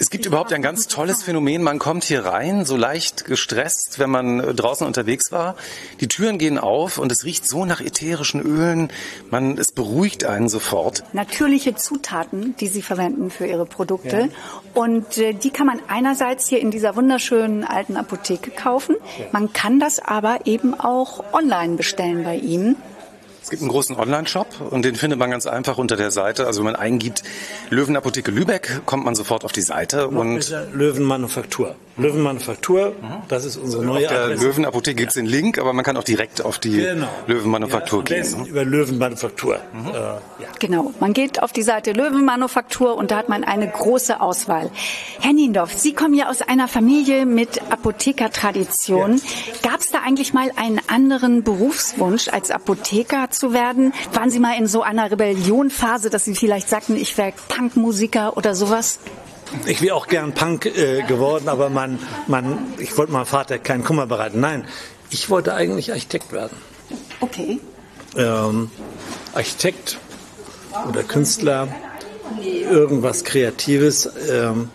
Es gibt überhaupt ein ganz tolles Phänomen. Man kommt hier rein, so leicht gestresst, wenn man äh, draußen unterwegs war. Die Türen gehen auf und es riecht so nach ätherischen Ölen. Man, es beruhigt einen sofort. Natürliche Zutaten, die Sie verwenden für Ihre Produkte. Ja. Und äh, die kann man einerseits hier in dieser wunderschönen alten Apotheke kaufen. Ja. Man kann das aber eben auch online bestellen bei Ihnen. Es gibt einen großen Online-Shop und den findet man ganz einfach unter der Seite. Also wenn man eingibt Löwenapotheke Lübeck, kommt man sofort auf die Seite. Noch und Löwenmanufaktur. Löwenmanufaktur, das ist unsere neue Auf der Adresse. Löwenapotheke gibt es den Link, aber man kann auch direkt auf die genau. Löwenmanufaktur ja, gehen. Ne? Über Löwenmanufaktur. Mhm. Äh, ja. Genau, man geht auf die Seite Löwenmanufaktur und da hat man eine große Auswahl. Herr Niendorf, Sie kommen ja aus einer Familie mit Apothekertradition. Ja. Gab es da eigentlich mal einen anderen Berufswunsch als Apotheker zu werden? Waren Sie mal in so einer Rebellionphase, dass Sie vielleicht sagten, ich wäre Punkmusiker oder sowas? Ich wäre auch gern Punk äh, geworden, aber man, man, ich wollte meinem Vater keinen Kummer bereiten. Nein, ich wollte eigentlich Architekt werden. Okay. Ähm, Architekt oder Künstler, irgendwas Kreatives. Ähm,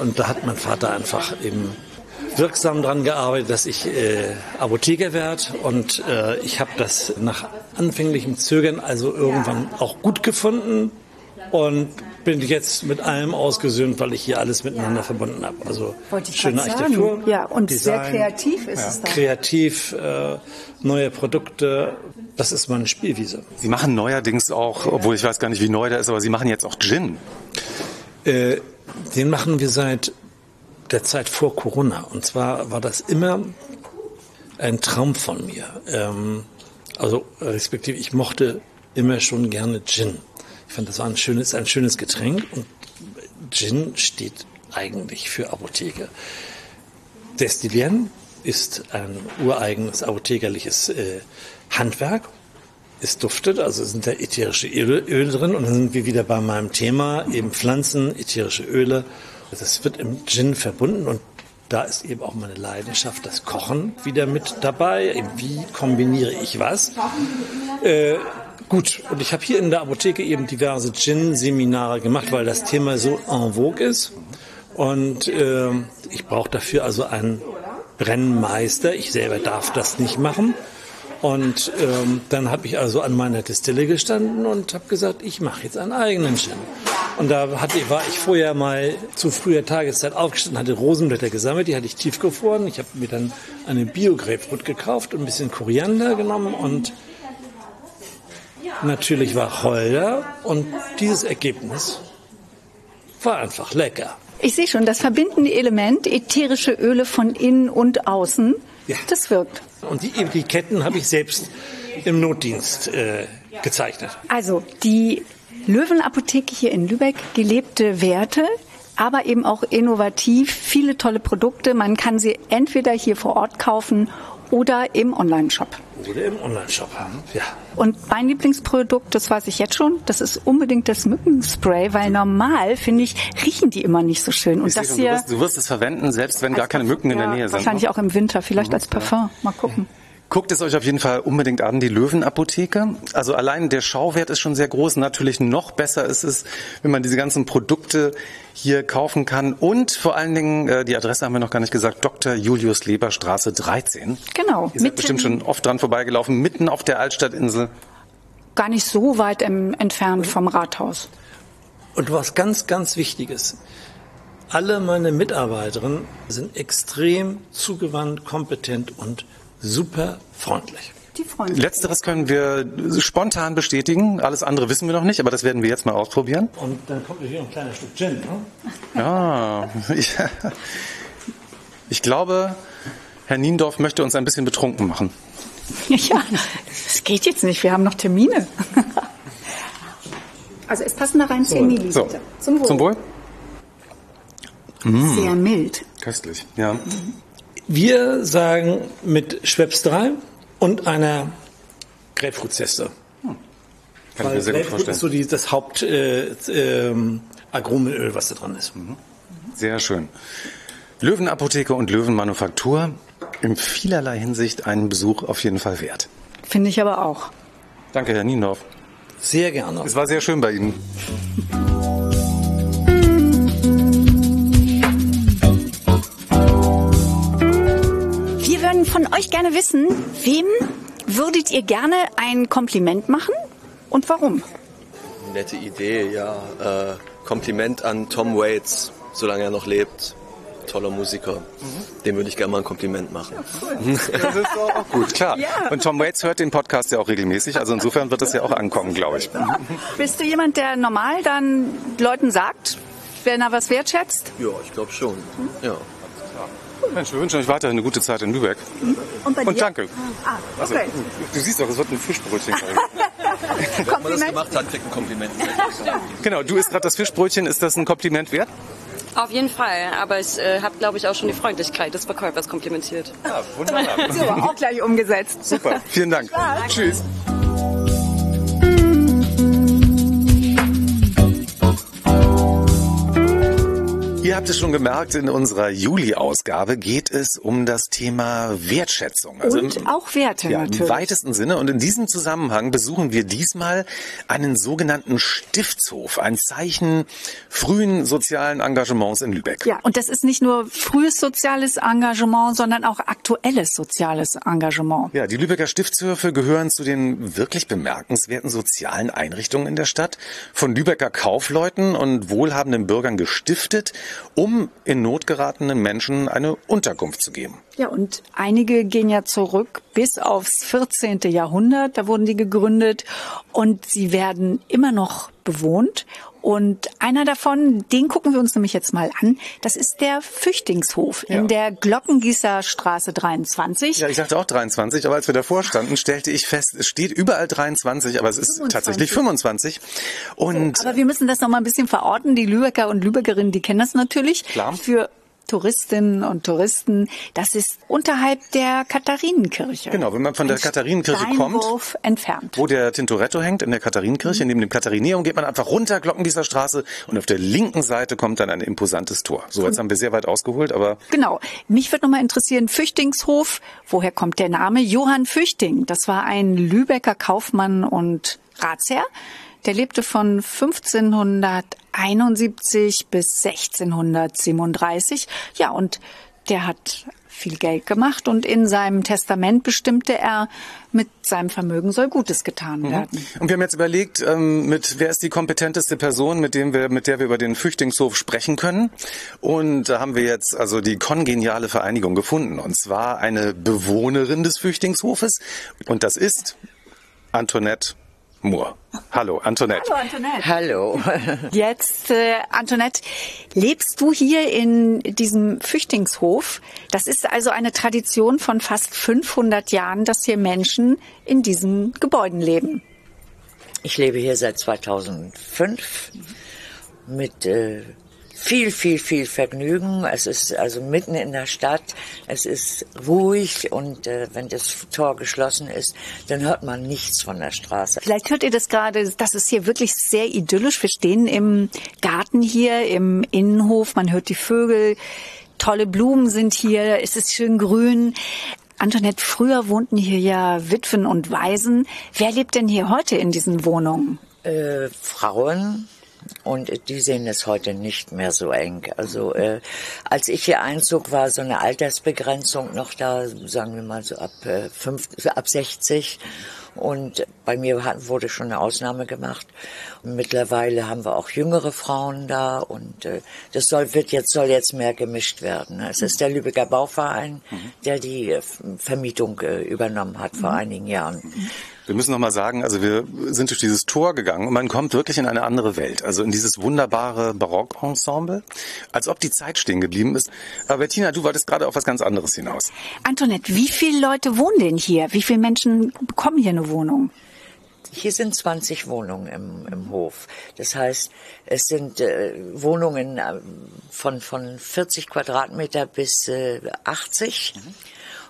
und da hat mein Vater einfach eben wirksam daran gearbeitet, dass ich äh, Apotheker werde. Und äh, ich habe das nach anfänglichem Zögern also irgendwann auch gut gefunden und bin jetzt mit allem ausgesöhnt, weil ich hier alles miteinander verbunden habe. Also schöne Architektur. Ja, und Design, sehr kreativ ist ja. es dann. Kreativ, äh, neue Produkte. Das ist meine Spielwiese. Sie machen neuerdings auch, obwohl ich weiß gar nicht, wie neu der ist, aber Sie machen jetzt auch Gin. Äh, den machen wir seit der Zeit vor Corona. Und zwar war das immer ein Traum von mir. Ähm, also respektive, ich mochte immer schon gerne Gin. Ich fand, das war ein schönes, ein schönes Getränk und Gin steht eigentlich für Apotheke? Destillieren ist ein ureigenes apothekerliches äh, Handwerk. Es duftet, also sind da ätherische Öle, Öle drin und dann sind wir wieder bei meinem Thema, eben Pflanzen, ätherische Öle. Das wird im Gin verbunden und da ist eben auch meine Leidenschaft, das Kochen wieder mit dabei. Wie kombiniere ich was? Äh, gut, und ich habe hier in der Apotheke eben diverse Gin-Seminare gemacht, weil das Thema so en vogue ist. Und äh, ich brauche dafür also einen Brennmeister. Ich selber darf das nicht machen. Und ähm, dann habe ich also an meiner Distille gestanden und habe gesagt, ich mache jetzt einen eigenen Gin. Und da hatte, war ich vorher mal zu früher Tageszeit aufgestanden, hatte Rosenblätter gesammelt, die hatte ich tiefgefroren. Ich habe mir dann eine Bio-Grapefruit gekauft und ein bisschen Koriander genommen und natürlich Wacholder. Und dieses Ergebnis war einfach lecker. Ich sehe schon, das verbindende Element, ätherische Öle von innen und außen, ja. das wirkt. Und die Etiketten habe ich selbst im Notdienst äh, gezeichnet. Also die Löwenapotheke hier in Lübeck, gelebte Werte, aber eben auch innovativ, viele tolle Produkte. Man kann sie entweder hier vor Ort kaufen oder im Online-Shop. Oder im Online-Shop haben, ja. Und mein Lieblingsprodukt, das weiß ich jetzt schon, das ist unbedingt das Mückenspray, weil normal, finde ich, riechen die immer nicht so schön. Und das schon, hier, du, wirst, du wirst es verwenden, selbst wenn gar keine Mücken in der Nähe sind. Wahrscheinlich auch im Winter, vielleicht als Parfum. Mal gucken. Guckt es euch auf jeden Fall unbedingt an, die Löwenapotheke. Also allein der Schauwert ist schon sehr groß. Natürlich noch besser ist es, wenn man diese ganzen Produkte hier kaufen kann. Und vor allen Dingen, äh, die Adresse haben wir noch gar nicht gesagt, Dr. Julius Leber Straße 13. Genau. Ihr seid bestimmt schon oft dran vorbeigelaufen, mitten auf der Altstadtinsel. Gar nicht so weit im, entfernt vom Rathaus. Und was ganz, ganz Wichtiges. Alle meine Mitarbeiterinnen sind extrem zugewandt, kompetent und super freundlich. Die freundlich. Letzteres können wir spontan bestätigen. Alles andere wissen wir noch nicht, aber das werden wir jetzt mal ausprobieren. Und dann kommt hier ein kleines Stück Gin. Ne? Ja, ich, ich glaube, Herr Niendorf möchte uns ein bisschen betrunken machen. Ja, das geht jetzt nicht. Wir haben noch Termine. Also es passen da rein 10 Milliliter. So. Zum Wohl. Zum Wohl. Sehr mild. Köstlich, ja. Wir sagen mit Schweppes 3 und einer Grapefruitzeste. Hm. Kann Weil ich mir sehr gut vorstellen. ist so die, das Haupt äh, Aromenöl, was da dran ist. Sehr schön. Löwenapotheke und Löwenmanufaktur in vielerlei Hinsicht einen Besuch auf jeden Fall wert. Finde ich aber auch. Danke, Herr Niendorf. Sehr gerne. Es war sehr schön bei Ihnen. Von euch gerne wissen, wem würdet ihr gerne ein Kompliment machen und warum? Nette Idee, ja. Äh, Kompliment an Tom Waits, solange er noch lebt. Toller Musiker. Dem würde ich gerne mal ein Kompliment machen. Das ist auch gut, klar. Und Tom Waits hört den Podcast ja auch regelmäßig, also insofern wird es ja auch ankommen, glaube ich. Bist du jemand, der normal dann Leuten sagt, wenn er was wertschätzt? Ja, ich glaube schon. Ja. Mensch, wir wünschen euch weiterhin eine gute Zeit in Lübeck. Und bei Und dir? danke. Ah, Also, okay. du siehst doch, es wird ein Fischbrötchen. Wer mal das gemacht hat, kriegt ein Kompliment. genau, du isst gerade das Fischbrötchen. Ist das ein Kompliment wert? Auf jeden Fall, aber ich äh, habe, glaube ich, auch schon die Freundlichkeit des Verkäufers komplimentiert. Ja, wunderbar. So, auch gleich umgesetzt. Super, vielen Dank. Tschüss. Ihr habt es schon gemerkt, in unserer Juli-Ausgabe geht es um das Thema Wertschätzung. Also und auch Werte ja, natürlich. Im weitesten Sinne. Und in diesem Zusammenhang besuchen wir diesmal einen sogenannten Stiftshof, ein Zeichen frühen sozialen Engagements in Lübeck. Ja, und das ist nicht nur frühes soziales Engagement, sondern auch aktuelles soziales Engagement. Ja, die Lübecker Stiftshöfe gehören zu den wirklich bemerkenswerten sozialen Einrichtungen in der Stadt, von Lübecker Kaufleuten und wohlhabenden Bürgern gestiftet, um in Not geratenen Menschen eine Unterkunft zu geben. Ja, und einige gehen ja zurück bis aufs 14. Jahrhundert, da wurden die gegründet und sie werden immer noch bewohnt Und einer davon, den gucken wir uns nämlich jetzt mal an. Das ist der Füchtingshof Ja. in der Glockengießer Straße 23. Ja, ich sagte auch 23, aber als wir davor standen, stellte ich fest, es steht überall 23, aber es ist 25. tatsächlich 25. Und Aber wir müssen das noch mal ein bisschen verorten. Die Lübecker und Lübeckerinnen, die kennen das natürlich. Klar. Für Touristinnen und Touristen, das ist unterhalb der Katharinenkirche. genau, wenn man von der Ein Katharinenkirche kommt, entfernt. wo der Tintoretto hängt, in der Katharinenkirche, neben dem Katharineum, geht man einfach runter Glockengießer Straße und auf der linken Seite kommt dann ein imposantes Tor. So, jetzt haben wir sehr weit ausgeholt, aber Genau. Mich würde noch mal interessieren, Füchtingshof, woher kommt der Name? Johann Füchting, das war ein Lübecker Kaufmann und Ratsherr. Der lebte von 1571 bis 1637. Ja, und der hat viel Geld gemacht und in seinem Testament bestimmte er, mit seinem Vermögen soll Gutes getan werden. Und wir haben jetzt überlegt, ähm, mit wer ist die kompetenteste Person, mit dem wir, mit der wir über den Flüchtlingshof sprechen können. Und da haben wir jetzt also die kongeniale Vereinigung gefunden. Und zwar eine Bewohnerin des Flüchtlingshofes. Und das ist Antoinette Moore. Hallo, Antoinette. Hallo, Antoinette. Hallo. Jetzt, äh, Antoinette, lebst du hier in diesem Flüchtlingshof? Das ist also eine Tradition von fast 500 Jahren, dass hier Menschen in diesen Gebäuden leben. Ich lebe hier seit 2005 mit äh, viel, viel, viel Vergnügen. Es ist also mitten in der Stadt. Es ist ruhig und äh, wenn das Tor geschlossen ist, dann hört man nichts von der Straße. Vielleicht hört ihr das gerade, das ist hier wirklich sehr idyllisch. Wir stehen im Garten hier, im Innenhof, man hört die Vögel, tolle Blumen sind hier, es ist schön grün. Antoinette, früher wohnten hier ja Witwen und Waisen. Wer lebt denn hier heute in diesen Wohnungen? Äh, Frauen. Und die sehen es heute nicht mehr so eng. Also äh, als ich hier einzog, war so eine Altersbegrenzung noch da, sagen wir mal so ab, äh, fünf, ab 60. Und bei mir hat, wurde schon eine Ausnahme gemacht. Und mittlerweile haben wir auch jüngere Frauen da und äh, das soll wird jetzt soll jetzt mehr gemischt werden. Es ist der Lübecker Bauverein, der die äh, Vermietung äh, übernommen hat vor einigen Jahren. Wir müssen noch mal sagen, also wir sind durch dieses Tor gegangen und man kommt wirklich in eine andere Welt, also in dieses wunderbare Barockensemble, als ob die Zeit stehen geblieben ist. Aber Bettina, du wolltest gerade auf was ganz anderes hinaus. Antoinette, wie viele Leute wohnen denn hier? Wie viele Menschen bekommen hier eine Wohnung? Hier sind 20 Wohnungen im, im Hof. Das heißt, es sind äh, Wohnungen äh, von, von 40 Quadratmeter bis äh, 80.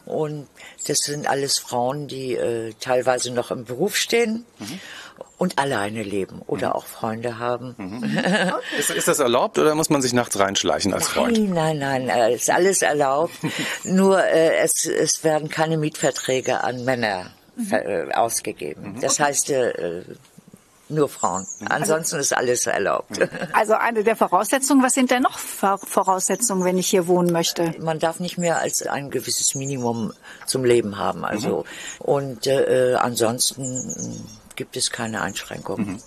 Und das sind alles Frauen, die äh, teilweise noch im Beruf stehen und alleine leben oder auch Freunde haben. Ist, ist das erlaubt oder muss man sich nachts reinschleichen als Freund? Nein, nein, nein, äh, ist alles erlaubt. Nur äh, es, es werden keine Mietverträge an Männer ver- äh, ausgegeben. Das heißt äh, nur Frauen. Ansonsten ist alles erlaubt. Also eine der Voraussetzungen, was sind denn noch Vor- Voraussetzungen, wenn ich hier wohnen möchte? Man darf nicht mehr als ein gewisses Minimum zum Leben haben. Also und äh, äh, ansonsten gibt es keine Einschränkungen.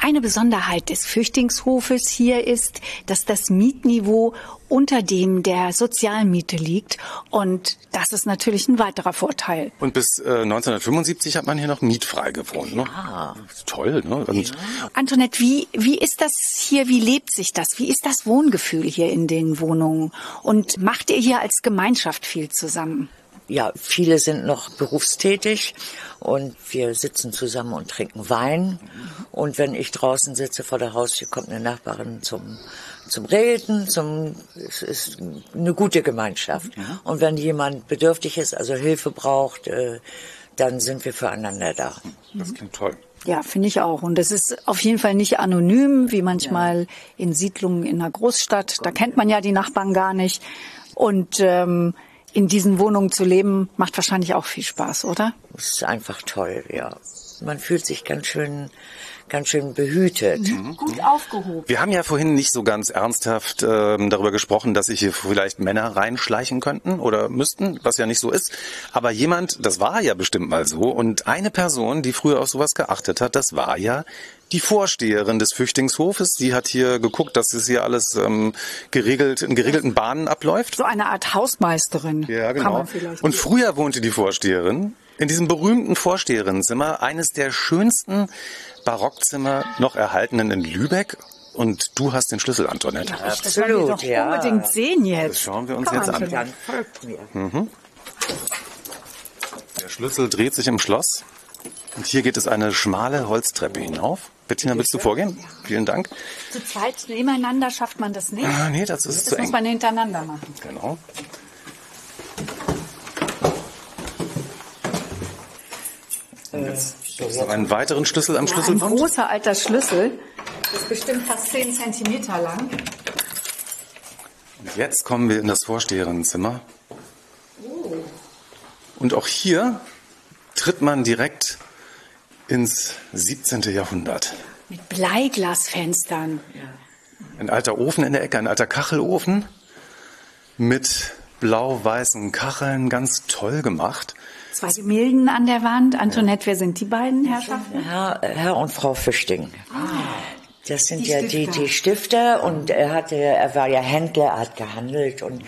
Eine Besonderheit des Flüchtlingshofes hier ist, dass das Mietniveau unter dem der Sozialmiete liegt. Und das ist natürlich ein weiterer Vorteil. Und bis äh, 1975 hat man hier noch mietfrei gewohnt. Ne? Ja. Toll, ne? Und Antoinette, wie, wie ist das hier? Wie lebt sich das? Wie ist das Wohngefühl hier in den Wohnungen? Und macht ihr hier als Gemeinschaft viel zusammen? Ja, viele sind noch berufstätig und wir sitzen zusammen und trinken Wein. Und wenn ich draußen sitze vor der Haustür, kommt eine Nachbarin zum, zum Reden, zum, es ist eine gute Gemeinschaft. Und wenn jemand bedürftig ist, also Hilfe braucht, äh, dann sind wir füreinander da. Das klingt toll. Ja, finde ich auch. Und es ist auf jeden Fall nicht anonym, wie manchmal in Siedlungen in einer Großstadt. Da kennt man ja die Nachbarn gar nicht. Und ähm, in diesen Wohnungen zu leben, macht wahrscheinlich auch viel Spaß, oder? Es ist einfach toll, ja. Man fühlt sich ganz schön, ganz schön behütet. Gut aufgehoben. Wir haben ja vorhin nicht so ganz ernsthaft ähm, darüber gesprochen, dass sich hier vielleicht Männer reinschleichen könnten oder müssten, was ja nicht so ist. Aber jemand, das war ja bestimmt mal so, und eine Person, die früher auf sowas geachtet hat, das war ja die Vorsteherin des Flüchtlingshofes. Die hat hier geguckt, dass es hier alles ähm, geregelt, in geregelten Bahnen abläuft. So eine Art Hausmeisterin. Ja, genau. Und früher wohnte die Vorsteherin in diesem berühmten Vorsteherinnenzimmer, eines der schönsten Barockzimmer noch erhaltenen in Lübeck. und du hast den Schlüssel, Antoinette. Ja, das wollen wir doch ja. unbedingt sehen jetzt. Das schauen wir uns Komm, jetzt an. Antoinette. Folgt mir. Mhm. Der Schlüssel dreht sich im Schloss und hier geht es eine schmale Holztreppe hinauf. Bettina, willst du vorgehen? Vielen Dank. Zu zweit nebeneinander schafft man das nicht. Ah, nee, das ist das zu muss eng. man hintereinander machen. Genau. Und jetzt gibt noch einen weiteren Schlüssel am Ja, ein Schlüsselbund. großer alter Schlüssel. Das ist bestimmt fast 10 Zentimeter lang. Und jetzt kommen wir in das Vorsteherinnenzimmer. Und auch hier tritt man direkt ins 17. Jahrhundert. Mit Bleiglasfenstern. Ein alter Ofen in der Ecke, ein alter Kachelofen mit blau-weißen Kacheln, ganz toll gemacht. Zwei Gemälden an der Wand. Antoinette, wer sind die beiden Herrschaften? Herr, Herr und Frau Fichting. Das sind Die ja die, Stifter. die Stifter und er hatte, er war ja Händler, er hat gehandelt und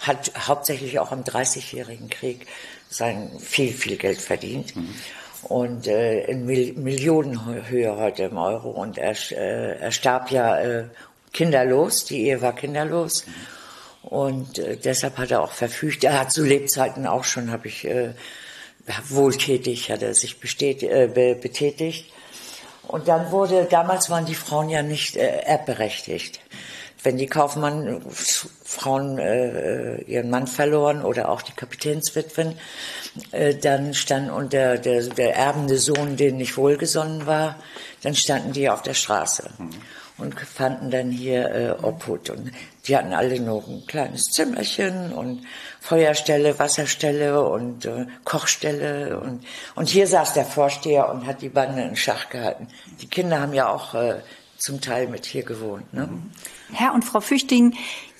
hat hauptsächlich auch im Dreißigjährigen Krieg sein viel, viel Geld verdient. Und äh, in Mil Millionenhöhe heute im Euro. Und er, äh, er starb ja äh, kinderlos, die Ehe war kinderlos. Und äh, deshalb hat er auch verfügt. Er hat zu Lebzeiten auch schon, habe ich äh, wohltätig, hat er sich bestät, äh, be betätigt. Und dann wurde, damals waren die Frauen ja nicht äh, erbberechtigt. Wenn die Kaufmann-Frauen äh, ihren Mann verloren oder auch die Kapitänswitwen, äh, dann stand und der, der, der erbende Sohn, den nicht wohlgesonnen war, dann standen die auf der Straße und fanden dann hier äh, Obhut. Und die hatten alle nur ein kleines Zimmerchen und Feuerstelle, Wasserstelle und äh, Kochstelle. Und, und hier saß der Vorsteher und hat die Bande in Schach gehalten. Die Kinder haben ja auch äh, zum Teil mit hier gewohnt. Ne? Herr und Frau Füchting,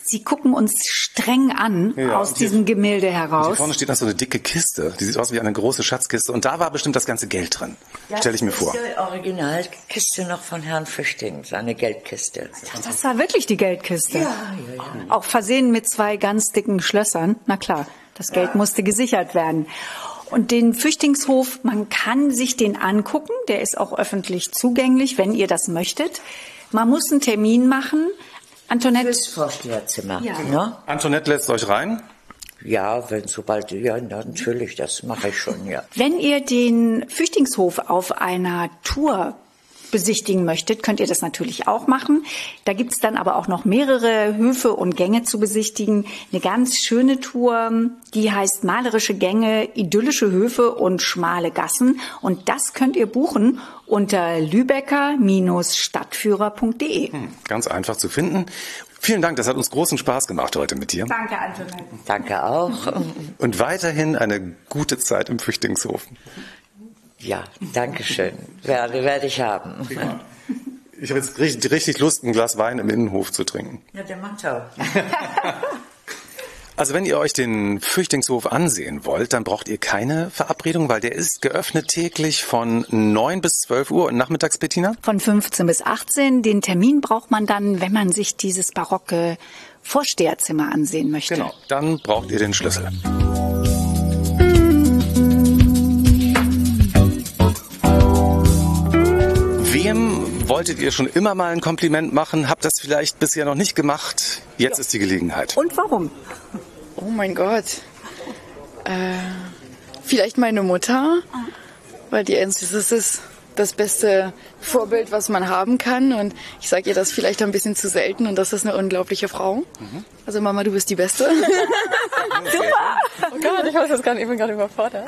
Sie gucken uns streng an Ja, aus hier- diesem Gemälde Und Hier heraus. vorne steht noch so eine dicke Kiste. Die sieht aus wie eine große Schatzkiste. Und da war bestimmt das ganze Geld drin. Stelle ich mir vor. Das ist die Originalkiste noch von Herrn Fichting, seine Geldkiste. Das war wirklich die Geldkiste. Ja, ja, ja. Auch versehen mit zwei ganz dicken Schlössern. Na klar, das Geld musste gesichert werden. Und den Flüchtlingshof, man kann sich den angucken. Der ist auch öffentlich zugänglich, wenn ihr das möchtet. Man muss einen Termin machen. Antoinette. Fürs Vorsteherzimmer. Ja. Ne? Antoinette lässt euch rein. Ja, wenn sobald, ja, natürlich, das mache ich schon, ja. Wenn ihr den Flüchtlingshof auf einer Tour besichtigen möchtet, könnt ihr das natürlich auch machen. Da gibt's dann aber auch noch mehrere Höfe und Gänge zu besichtigen. Eine ganz schöne Tour, die heißt Malerische Gänge, idyllische Höfe und schmale Gassen. Und das könnt ihr buchen unter lübecker-stadtführer.de. Ganz einfach zu finden. Vielen Dank, das hat uns großen Spaß gemacht heute mit dir. Danke, Antoinette. Danke auch. Und weiterhin eine gute Zeit im Flüchtlingshof. Ja, danke schön. Werde, werde ich haben. Ich habe jetzt richtig, richtig Lust, ein Glas Wein im Innenhof zu trinken. Ja, der macht auch. Also wenn ihr euch den Flüchtlingshof ansehen wollt, dann braucht ihr keine Verabredung, weil der ist geöffnet täglich von 9 bis 12 Uhr und nachmittags, Bettina? Von 15 bis 18. Den Termin braucht man dann, wenn man sich dieses barocke Vorsteherzimmer ansehen möchte. Genau. Dann braucht ihr den Schlüssel. Wem wolltet ihr schon immer mal ein Kompliment machen? Habt das vielleicht bisher noch nicht gemacht? Jetzt ist die Gelegenheit. Und warum? Oh mein Gott. Äh, vielleicht meine Mutter, weil die das ist das beste Vorbild, was man haben kann. Und ich sage ihr das vielleicht ein bisschen zu selten und das ist eine unglaubliche Frau. Also Mama, du bist die Beste. Super! Oh Gott, ich weiß jetzt gar nicht, ich bin gerade überfordert.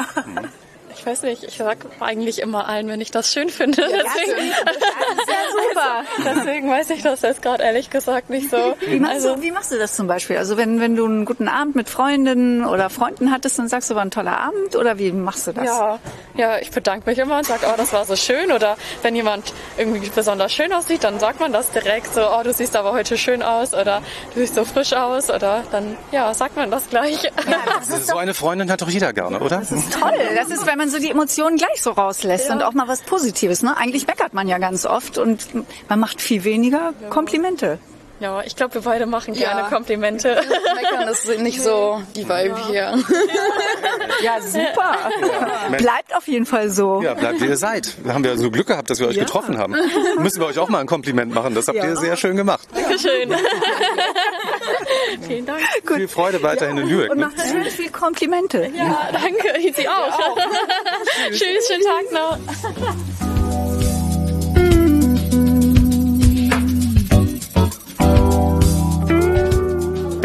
Ich weiß nicht, ich sag eigentlich immer allen, wenn ich das schön finde. Ja, deswegen, das ist ja super. deswegen weiß ich das jetzt gerade ehrlich gesagt nicht so. Wie machst, Also, du, wie machst du das zum Beispiel? Also wenn, wenn du einen guten Abend mit Freundinnen oder Freunden hattest, dann sagst du, war ein toller Abend oder wie machst du das? Ja, ja, ich bedanke mich immer und sage, oh, das war so schön. Oder wenn jemand irgendwie besonders schön aussieht, dann sagt man das direkt so, oh, du siehst aber heute schön aus oder du siehst so frisch aus oder dann, ja, sagt man das gleich. So eine Freundin hat doch jeder gerne, oder? Das ist toll. Das ist, wenn man so die Emotionen gleich so rauslässt und auch mal was Positives. Ne? Eigentlich meckert man ja ganz oft und man macht viel weniger Komplimente. Ja, ich glaube, wir beide machen Ja. gerne Komplimente. Meckern ist nicht so die Vibe hier. Ja, super. Mensch. Bleibt auf jeden Fall so. Ja, bleibt wie ihr seid. Da haben wir so Glück gehabt, dass wir euch Ja. getroffen haben. Müssen wir euch auch mal ein Kompliment machen. Das habt Ja. ihr sehr schön gemacht. Dankeschön. Vielen Dank. Viel Freude weiterhin in Lübeck. Und Ne? macht schön viel Komplimente. Ja, danke. Sie auch. Tschüss, schönen Tag noch.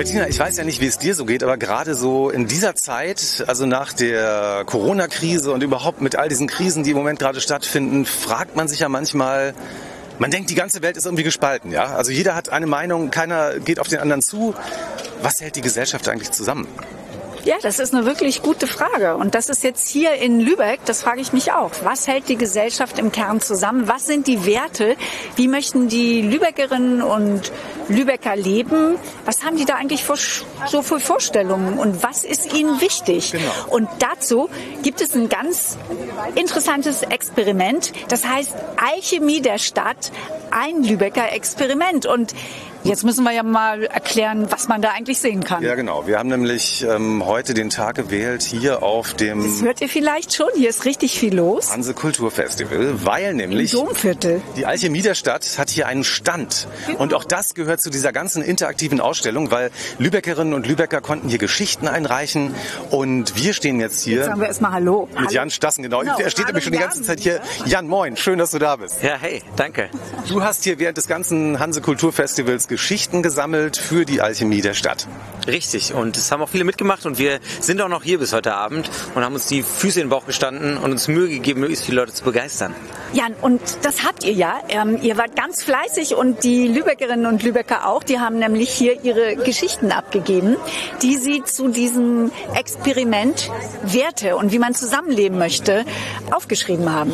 Bettina, ich weiß ja nicht, wie es dir so geht, aber gerade so in dieser Zeit, also nach der Corona-Krise und überhaupt mit all diesen Krisen, die im Moment gerade stattfinden, fragt man sich ja manchmal, man denkt, die ganze Welt ist irgendwie gespalten, ja? Also jeder hat eine Meinung, keiner geht auf den anderen zu. Was hält die Gesellschaft eigentlich zusammen? Ja, das ist eine wirklich gute Frage. Und das ist jetzt hier in Lübeck, das frage ich mich auch. Was hält die Gesellschaft im Kern zusammen? Was sind die Werte? Wie möchten die Lübeckerinnen und Lübecker leben? Was haben die da eigentlich für, so für Vorstellungen? Und was ist ihnen wichtig? Und dazu gibt es ein ganz interessantes Experiment. Das heißt Alchemie der Stadt, ein Lübecker Experiment. Und jetzt müssen wir ja mal erklären, was man da eigentlich sehen kann. Ja, genau. Wir haben nämlich ähm, heute den Tag gewählt hier auf dem Das hört ihr vielleicht schon, hier ist richtig viel los. Hanse Kulturfestival, weil nämlich Im Domviertel. die Alchemie der Stadt hat hier einen Stand. Und auch das gehört zu dieser ganzen interaktiven Ausstellung, weil Lübeckerinnen und Lübecker konnten hier Geschichten einreichen. Und wir stehen jetzt hier Jetzt sagen wir erstmal Hallo. mit Jan Stassen, genau. Genau, er steht hallo nämlich schon die ganze Zeit hier. Jan, moin, schön, dass du da bist. Ja, hey, danke. Du hast hier während des ganzen Hanse Kulturfestivals Geschichten gesammelt für die Alchemie der Stadt. Richtig. Und es haben auch viele mitgemacht und wir sind auch noch hier bis heute Abend und haben uns die Füße in den Bauch gestanden und uns Mühe gegeben, möglichst viele Leute zu begeistern. Jan, und das habt ihr ja. Ähm, ihr wart ganz fleißig und die Lübeckerinnen und Lübecker auch. Die haben nämlich hier ihre Geschichten abgegeben, die sie zu diesem Experiment Werte und wie man zusammenleben möchte aufgeschrieben haben.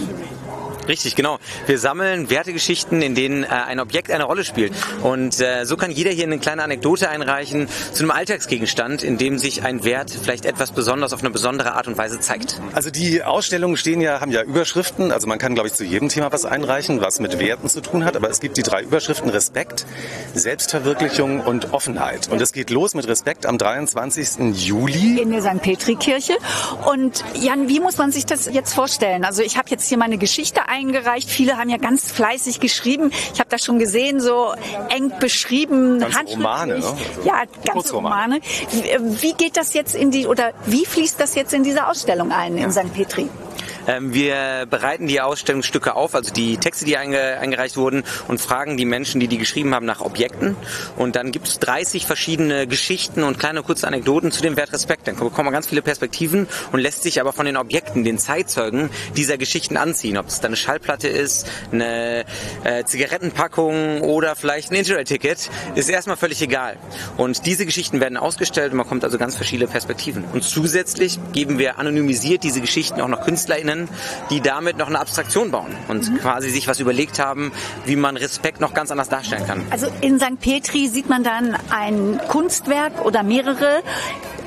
Richtig, genau. Wir sammeln Wertegeschichten, in denen äh, ein Objekt eine Rolle spielt. Und äh, so kann jeder hier eine kleine Anekdote einreichen zu einem Alltagsgegenstand, in dem sich ein Wert vielleicht etwas besonders auf eine besondere Art und Weise zeigt. Also die Ausstellungen stehen ja, haben ja Überschriften. Also man kann, glaube ich, zu jedem Thema was einreichen, was mit Werten zu tun hat. Aber es gibt die drei Überschriften Respekt, Selbstverwirklichung und Offenheit. Und es geht los mit Respekt am 23. Juli. In der St. Petri-Kirche. Und Jan, wie muss man sich das jetzt vorstellen? Also ich habe jetzt hier meine Geschichte eingereicht. Viele haben ja ganz fleißig geschrieben. Ich habe das schon gesehen, so eng beschrieben. Handschriftlich. Romane, ne? Ja, ganze Kurzromane. Romane. Wie, wie geht das jetzt in die, oder wie fließt das jetzt in diese Ausstellung ein in St. Petri? Ähm, wir bereiten die Ausstellungsstücke auf, also die Texte, die einge eingereicht wurden, und fragen die Menschen, die die geschrieben haben, nach Objekten. Und dann gibt es 30 verschiedene Geschichten und kleine kurze Anekdoten zu dem Wert Respekt. Dann bekommt man ganz viele Perspektiven und lässt sich aber von den Objekten, den Zeitzeugen dieser Geschichten anziehen. Ob es dann eine Schallplatte ist, eine äh, Zigarettenpackung oder vielleicht ein Interrail-Ticket, ist erstmal völlig egal. Und diese Geschichten werden ausgestellt und man kommt also ganz verschiedene Perspektiven. Und zusätzlich geben wir anonymisiert diese Geschichten auch noch KünstlerInnen, die damit noch eine Abstraktion bauen und quasi sich was überlegt haben, wie man Respekt noch ganz anders darstellen kann. Also in St. Petri sieht man dann ein Kunstwerk oder mehrere,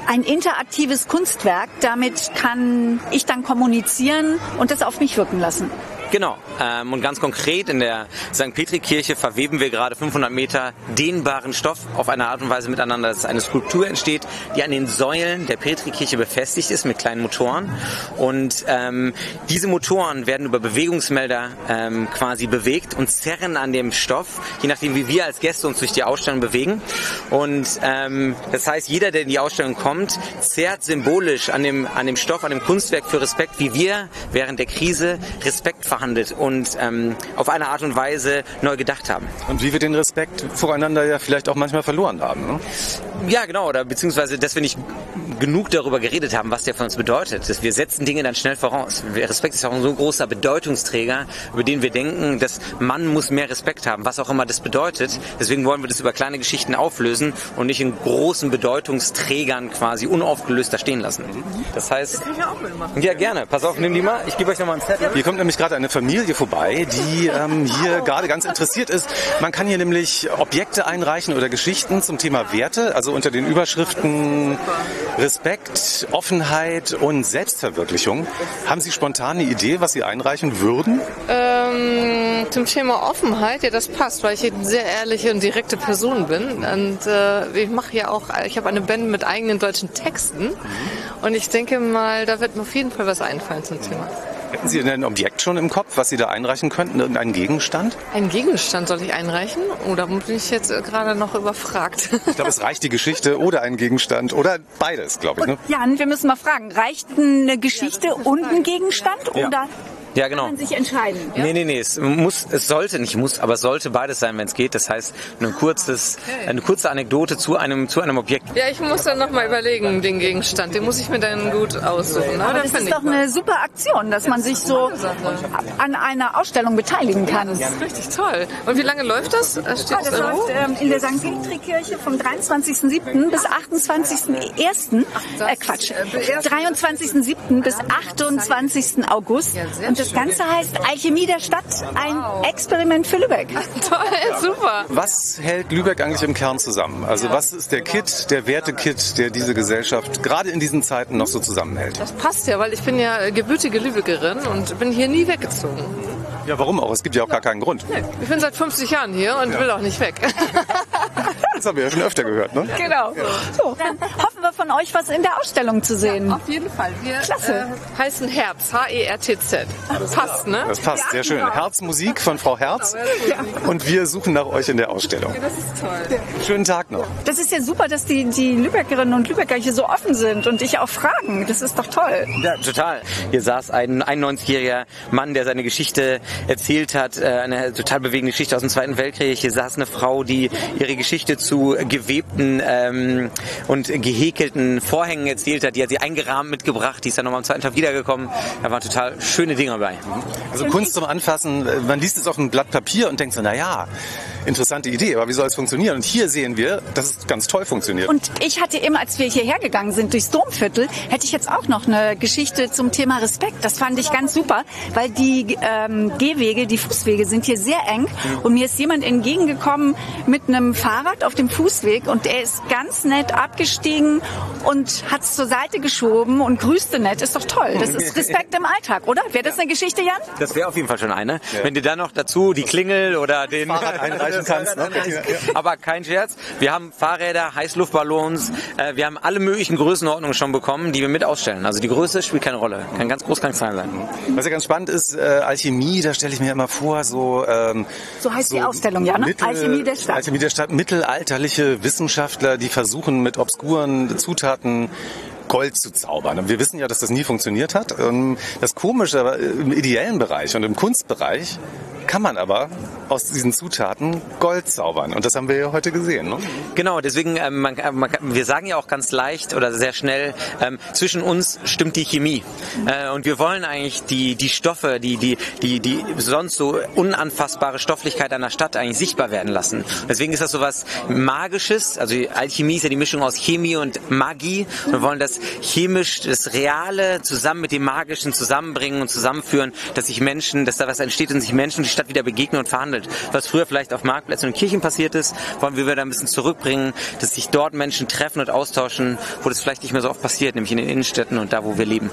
ein interaktives Kunstwerk. Damit kann ich dann kommunizieren und das auf mich wirken lassen. Genau. Ähm, und ganz konkret in der St. Petri-Kirche verweben wir gerade 500 Meter dehnbaren Stoff auf eine Art und Weise miteinander, dass eine Skulptur entsteht, die an den Säulen der Petri-Kirche befestigt ist mit kleinen Motoren. Und ähm, diese Motoren werden über Bewegungsmelder ähm, quasi bewegt und zerren an dem Stoff, je nachdem wie wir als Gäste uns durch die Ausstellung bewegen. Und ähm, das heißt, jeder, der in die Ausstellung kommt, zerrt symbolisch an dem, an dem Stoff, an dem Kunstwerk für Respekt, wie wir während der Krise Respekt verhandelt und ähm, auf eine Art und Weise neu gedacht haben. Und wie wir den Respekt voreinander ja vielleicht auch manchmal verloren haben. Ne? Ja, genau, oder beziehungsweise, dass wir nicht genug darüber geredet haben, was der für uns bedeutet. Dass wir setzen Dinge dann schnell voraus. Respekt ist auch ein so großer Bedeutungsträger, über den wir denken, dass man muss mehr Respekt haben, was auch immer das bedeutet. Deswegen wollen wir das über kleine Geschichten auflösen und nicht in großen Bedeutungsträgern quasi unaufgelöst da stehen lassen. Das heißt, ja gerne. Pass auf, nimm die mal. Ich gebe euch nochmal einen Zettel. Hier kommt nämlich gerade eine Familie vorbei, die ähm, hier gerade ganz interessiert ist. Man kann hier nämlich Objekte einreichen oder Geschichten zum Thema Werte, also unter den Überschriften Respekt, Offenheit und Selbstverwirklichung. Haben Sie spontan eine Idee, was Sie einreichen würden? Ähm, zum Thema Offenheit, ja, das passt, weil ich eine sehr ehrliche und direkte Person bin. Und äh, ich mache ja auch, ich habe eine Band mit eigenen deutschen Texten. Und ich denke mal, da wird mir auf jeden Fall was einfallen zum Thema. Hätten Sie denn ein Objekt schon im Kopf, was Sie da einreichen könnten? Irgendeinen Gegenstand? Einen Gegenstand soll ich einreichen? Oder bin ich jetzt äh, gerade noch überfragt? Ich glaube, es reicht die Geschichte oder ein Gegenstand oder beides, glaube ich. Ne? Jan, wir müssen mal fragen, reicht eine Geschichte und ein Gegenstand Ja. oder Ja, genau. kann man sich entscheiden? Nee, nee, nee, es muss, es sollte nicht muss, aber es sollte beides sein, wenn es geht. Das heißt, ein kurzes, eine kurze Anekdote zu einem, zu einem Objekt. Ja, ich muss dann noch mal überlegen, den Gegenstand. Den muss ich mir dann gut aussuchen. Aber das ist doch eine super Aktion, dass man sich so an einer Ausstellung beteiligen kann. Das ist richtig toll. Und wie lange läuft das? Äh, Steht Ah, das läuft ähm, in der St. Petri-Kirche vom 23.07. bis 28.01. Äh, Quatsch, 23.07. bis 28. August. Und das Ganze heißt Alchemie der Stadt, ein Experiment für Lübeck. Toll, super. Was hält Lübeck eigentlich im Kern zusammen? Also was ist der Kit, der Wertekit, der diese Gesellschaft gerade in diesen Zeiten noch so zusammenhält? Das passt ja, weil ich bin ja gebürtige Lübeckerin und bin hier nie weggezogen. Ja, warum auch? Es gibt ja auch gar keinen Grund. Ich bin seit 50 Jahren hier und Ja. will auch nicht weg. Das haben wir ja schon öfter gehört, ne? Genau. So, dann hoffen wir von euch was in der Ausstellung zu sehen. auf jeden Fall. Wir Klasse. Äh, heißen Herz, H-E-R-T-Z. Passt, ne? Das passt, sehr schön. Herzmusik von Frau Herz. Und wir suchen nach euch in der Ausstellung. Das ist toll. Schönen Tag noch. Das ist ja super, dass die, die Lübeckerinnen und Lübecker hier so offen sind und dich auch fragen. Das ist doch toll. Ja, total. Hier saß ein 91-jähriger Mann, der seine Geschichte erzählt hat, äh, eine total bewegende Geschichte aus dem Zweiten Weltkrieg. Hier saß eine Frau, die ihre Geschichte zu gewebten ähm, und gehäkelten Vorhängen erzählt hat. Die hat sie eingerahmt mitgebracht. Die ist dann nochmal am zweiten Tag wiedergekommen. Da waren total schöne Dinge dabei. Also Kunst zum Anfassen, man liest es auf einem Blatt Papier und denkt so, na ja, interessante Idee, aber wie soll es funktionieren? Und hier sehen wir, dass es ganz toll funktioniert. Und ich hatte eben, als wir hierher gegangen sind durchs Domviertel, hätte ich jetzt auch noch eine Geschichte zum Thema Respekt. Das fand ich ganz super, weil die ähm, Gehwege, die Fußwege sind hier sehr eng und mir ist jemand entgegengekommen mit einem Fahrrad auf dem Fußweg und er ist ganz nett abgestiegen und hat es zur Seite geschoben und grüßte nett. Ist doch toll. Das ist Respekt im Alltag, oder? Wäre das eine Geschichte, Jan? Das wäre auf jeden Fall schon eine. Wenn du dann noch dazu die Klingel oder den Fahrrad einreichen kannst. Ne? Aber kein Scherz. Wir haben Fahrräder, Heißluftballons, äh, wir haben alle möglichen Größenordnungen schon bekommen, die wir mit ausstellen. Also die Größe spielt keine Rolle. Kann ganz groß, kann klein sein. Was ja ganz spannend ist, äh, Alchemie, da stelle ich mir immer vor, so... Ähm, So heißt die Ausstellung, ja, ne? Mittel- Alchemie der Stadt. Alchemie der Stadt. Mittelalterliche Wissenschaftler, die versuchen mit obskuren Zutaten Gold zu zaubern. Und wir wissen ja, dass das nie funktioniert hat. Ähm, Das Komische aber äh, im ideellen Bereich und im Kunstbereich kann man aber aus diesen Zutaten Gold zaubern. Und das haben wir ja heute gesehen. Ne? Genau, deswegen, ähm, man, äh, man, wir sagen ja auch ganz leicht oder sehr schnell, ähm, zwischen uns stimmt die Chemie. Äh, und wir wollen eigentlich die, die Stoffe, die, die, die, die sonst so unanfassbare Stofflichkeit einer Stadt eigentlich sichtbar werden lassen. Deswegen ist das so was Magisches. Also Alchemie ist ja die Mischung aus Chemie und Magie. Wir wollen das chemisch, das Reale zusammen mit dem Magischen zusammenbringen und zusammenführen, dass sich Menschen, dass da was entsteht und sich Menschen die Stadt wieder begegnen und verhandelt. Was früher vielleicht auf Marktplätzen und Kirchen passiert ist, wollen wir wieder ein bisschen zurückbringen, dass sich dort Menschen treffen und austauschen, wo das vielleicht nicht mehr so oft passiert, nämlich in den Innenstädten und da, wo wir leben.